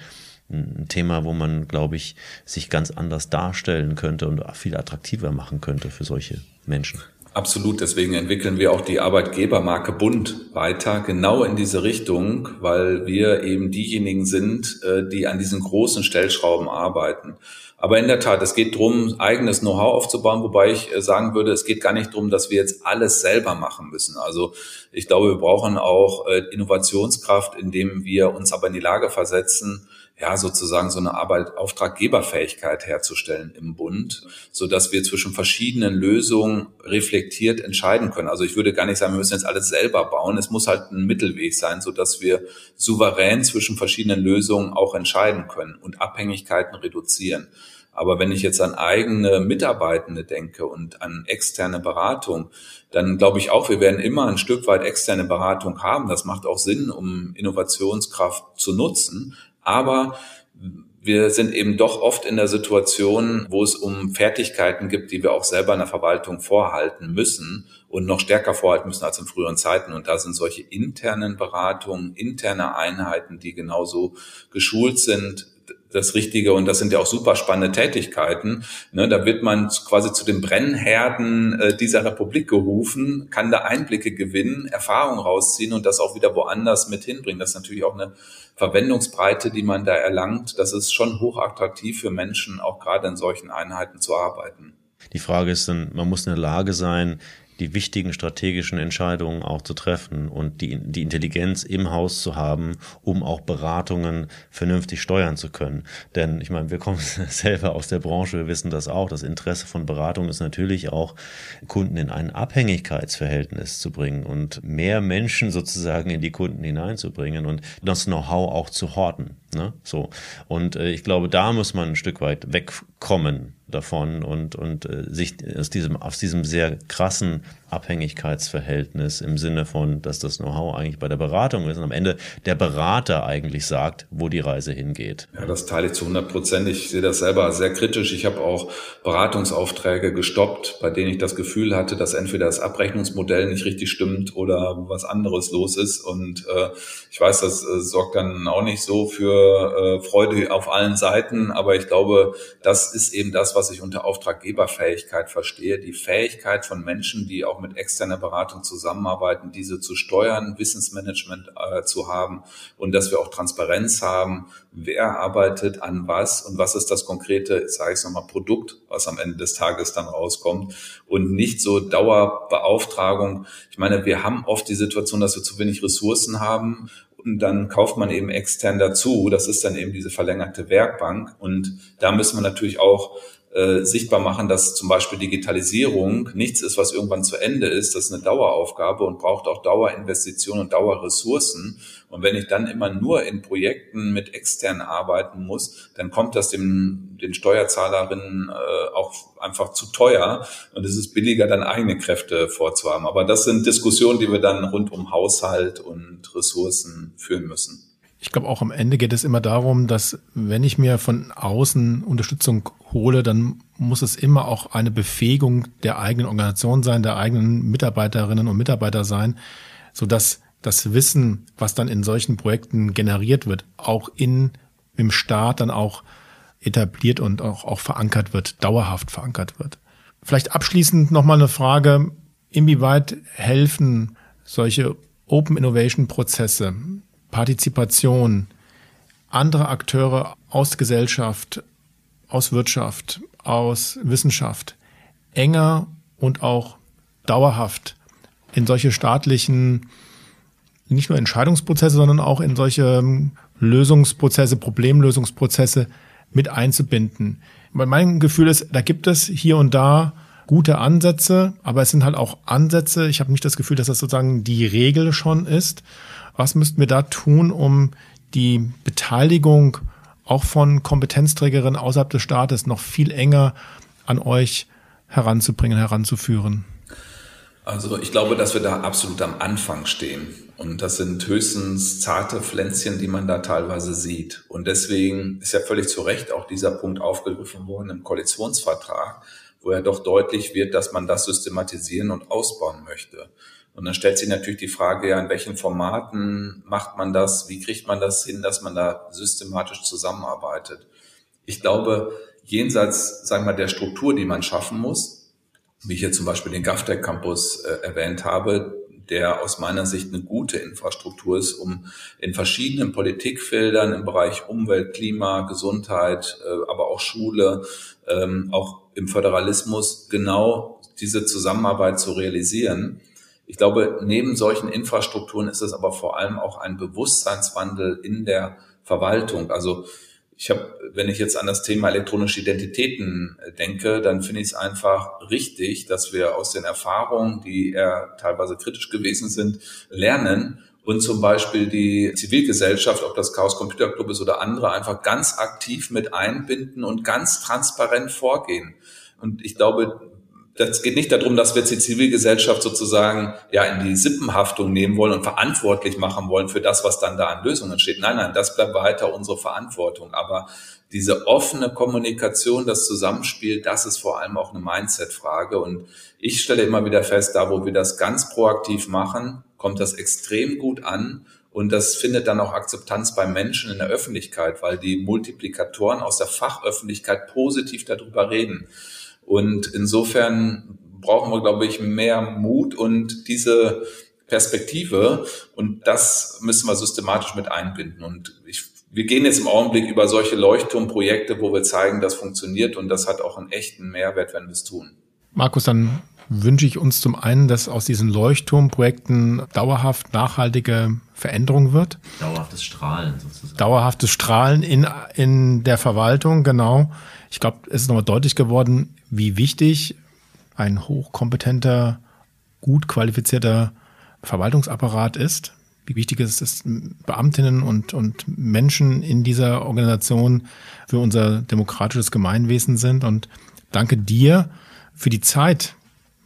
ein Thema, wo man, glaube ich, sich ganz anders darstellen könnte und viel attraktiver machen könnte für solche Menschen.
Absolut, deswegen entwickeln wir auch die Arbeitgebermarke Bund weiter, genau in diese Richtung, weil wir eben diejenigen sind, äh, die an diesen großen Stellschrauben arbeiten. Aber in der Tat, es geht darum, eigenes Know-how aufzubauen, wobei ich äh, sagen würde, es geht gar nicht darum, dass wir jetzt alles selber machen müssen. Also ich glaube, wir brauchen auch äh, Innovationskraft, indem wir uns aber in die Lage versetzen, ja, sozusagen so eine Arbeit, Auftraggeberfähigkeit herzustellen im Bund, so dass wir zwischen verschiedenen Lösungen reflektiert entscheiden können. Also ich würde gar nicht sagen, wir müssen jetzt alles selber bauen. Es muss halt ein Mittelweg sein, so dass wir souverän zwischen verschiedenen Lösungen auch entscheiden können und Abhängigkeiten reduzieren. Aber wenn ich jetzt an eigene Mitarbeitende denke und an externe Beratung, dann glaube ich auch, wir werden immer ein Stück weit externe Beratung haben. Das macht auch Sinn, um Innovationskraft zu nutzen. Aber wir sind eben doch oft in der Situation, wo es um Fertigkeiten gibt, die wir auch selber in der Verwaltung vorhalten müssen und noch stärker vorhalten müssen als in früheren Zeiten. Und da sind solche internen Beratungen, interne Einheiten, die genauso geschult sind, das Richtige und das sind ja auch super spannende Tätigkeiten. Ne, da wird man quasi zu den Brennherden äh, dieser Republik gerufen, kann da Einblicke gewinnen, Erfahrungen rausziehen und das auch wieder woanders mit hinbringen. Das ist natürlich auch eine Verwendungsbreite, die man da erlangt. Das ist schon hochattraktiv für Menschen, auch gerade in solchen Einheiten zu arbeiten.
Die Frage ist dann, man muss in der Lage sein, die wichtigen strategischen Entscheidungen auch zu treffen und die, die Intelligenz im Haus zu haben, um auch Beratungen vernünftig steuern zu können. Denn ich meine, wir kommen [LAUGHS] selber aus der Branche, wir wissen das auch. Das Interesse von Beratung ist natürlich auch, Kunden in ein Abhängigkeitsverhältnis zu bringen und mehr Menschen sozusagen in die Kunden hineinzubringen und das Know-how auch zu horten. Ne? So. Und äh, ich glaube, da muss man ein Stück weit wegkommen davon und, und äh, sich aus diesem, aus diesem sehr krassen Abhängigkeitsverhältnis im Sinne von, dass das Know-how eigentlich bei der Beratung ist und am Ende der Berater eigentlich sagt, wo die Reise hingeht.
Ja, das teile ich zu 100 Prozent. Ich sehe das selber sehr kritisch. Ich habe auch Beratungsaufträge gestoppt, bei denen ich das Gefühl hatte, dass entweder das Abrechnungsmodell nicht richtig stimmt oder was anderes los ist. Und äh, ich weiß, das äh, sorgt dann auch nicht so für äh, Freude auf allen Seiten. Aber ich glaube, das ist eben das, was ich unter Auftraggeberfähigkeit verstehe. Die Fähigkeit von Menschen, die auch mit externer Beratung zusammenarbeiten, diese zu steuern, Wissensmanagement äh, zu haben und dass wir auch Transparenz haben, wer arbeitet an was und was ist das konkrete, sage ich nochmal, Produkt, was am Ende des Tages dann rauskommt und nicht so Dauerbeauftragung. Ich meine, wir haben oft die Situation, dass wir zu wenig Ressourcen haben und dann kauft man eben extern dazu. Das ist dann eben diese verlängerte Werkbank. Und da müssen wir natürlich auch äh, sichtbar machen, dass zum Beispiel Digitalisierung nichts ist, was irgendwann zu Ende ist. Das ist eine Daueraufgabe und braucht auch Dauerinvestitionen und Dauerressourcen. Und wenn ich dann immer nur in Projekten mit externen arbeiten muss, dann kommt das dem, den Steuerzahlerinnen äh, auch einfach zu teuer. Und es ist billiger, dann eigene Kräfte vorzuhaben. Aber das sind Diskussionen, die wir dann rund um Haushalt und Ressourcen führen müssen.
Ich glaube, auch am Ende geht es immer darum, dass wenn ich mir von außen Unterstützung hole, dann muss es immer auch eine Befähigung der eigenen Organisation sein, der eigenen Mitarbeiterinnen und Mitarbeiter sein, so dass das Wissen, was dann in solchen Projekten generiert wird, auch in, im Staat dann auch etabliert und auch, auch verankert wird, dauerhaft verankert wird. Vielleicht abschließend nochmal eine Frage, inwieweit helfen solche Open Innovation Prozesse, Partizipation, andere Akteure aus Gesellschaft, aus Wirtschaft, aus Wissenschaft enger und auch dauerhaft in solche staatlichen, nicht nur Entscheidungsprozesse, sondern auch in solche ähm, Lösungsprozesse, Problemlösungsprozesse mit einzubinden. Weil mein Gefühl ist, da gibt es hier und da gute Ansätze, aber es sind halt auch Ansätze. Ich habe nicht das Gefühl, dass das sozusagen die Regel schon ist. Was müssten wir da tun, um die Beteiligung auch von Kompetenzträgerinnen außerhalb des Staates noch viel enger an euch heranzubringen, heranzuführen?
Also ich glaube, dass wir da absolut am Anfang stehen. Und das sind höchstens zarte Pflänzchen, die man da teilweise sieht. Und deswegen ist ja völlig zu Recht auch dieser Punkt aufgegriffen worden im Koalitionsvertrag, wo ja doch deutlich wird, dass man das systematisieren und ausbauen möchte. Und dann stellt sich natürlich die Frage, ja, in welchen Formaten macht man das? Wie kriegt man das hin, dass man da systematisch zusammenarbeitet? Ich glaube, jenseits, sagen wir, der Struktur, die man schaffen muss, wie ich hier zum Beispiel den GAFTEC Campus äh, erwähnt habe, der aus meiner Sicht eine gute Infrastruktur ist, um in verschiedenen Politikfeldern im Bereich Umwelt, Klima, Gesundheit, äh, aber auch Schule, ähm, auch im Föderalismus genau diese Zusammenarbeit zu realisieren. Ich glaube, neben solchen Infrastrukturen ist es aber vor allem auch ein Bewusstseinswandel in der Verwaltung. Also ich habe, wenn ich jetzt an das Thema elektronische Identitäten äh, denke, dann finde ich es einfach richtig, dass wir aus den Erfahrungen, die eher teilweise kritisch gewesen sind, lernen und zum Beispiel die Zivilgesellschaft, ob das Chaos Computer Club ist oder andere, einfach ganz aktiv mit einbinden und ganz transparent vorgehen. Und ich glaube, das geht nicht darum, dass wir jetzt die Zivilgesellschaft sozusagen ja in die Sippenhaftung nehmen wollen und verantwortlich machen wollen für das, was dann da an Lösungen steht. Nein, nein, das bleibt weiter unsere Verantwortung. Aber diese offene Kommunikation, das Zusammenspiel, das ist vor allem auch eine Mindset-Frage. Und ich stelle immer wieder fest, da wo wir das ganz proaktiv machen, kommt das extrem gut an. Und das findet dann auch Akzeptanz bei Menschen in der Öffentlichkeit, weil die Multiplikatoren aus der Fachöffentlichkeit positiv darüber reden. Und insofern brauchen wir, glaube ich, mehr Mut und diese Perspektive. Und das müssen wir systematisch mit einbinden. Und ich, wir gehen jetzt im Augenblick über solche Leuchtturmprojekte, wo wir zeigen, das funktioniert und das hat auch einen echten Mehrwert, wenn wir es tun.
Markus, dann wünsche ich uns zum einen, dass aus diesen Leuchtturmprojekten dauerhaft nachhaltige Veränderung wird.
Dauerhaftes Strahlen sozusagen.
Dauerhaftes Strahlen in, in der Verwaltung, genau. Ich glaube, es ist nochmal deutlich geworden, wie wichtig ein hochkompetenter, gut qualifizierter Verwaltungsapparat ist, wie wichtig es ist, Beamtinnen und, und Menschen in dieser Organisation für unser demokratisches Gemeinwesen sind. Und danke dir für die Zeit,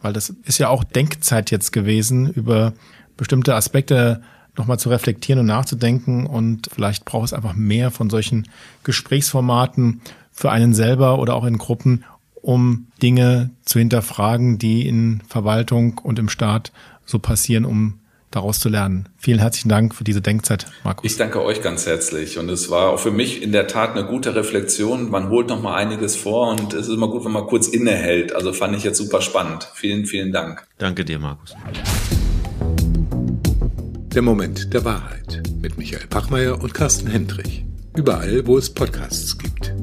weil das ist ja auch Denkzeit jetzt gewesen, über bestimmte Aspekte nochmal zu reflektieren und nachzudenken. Und vielleicht braucht es einfach mehr von solchen Gesprächsformaten für einen selber oder auch in Gruppen, um Dinge zu hinterfragen, die in Verwaltung und im Staat so passieren, um daraus zu lernen. Vielen herzlichen Dank für diese Denkzeit, Markus.
Ich danke euch ganz herzlich und es war auch für mich in der Tat eine gute Reflexion. Man holt noch mal einiges vor und es ist immer gut, wenn man kurz innehält. Also fand ich jetzt super spannend. Vielen, vielen Dank.
Danke dir, Markus.
Der Moment der Wahrheit mit Michael Pachmeier und Carsten Hendrich. Überall, wo es Podcasts gibt.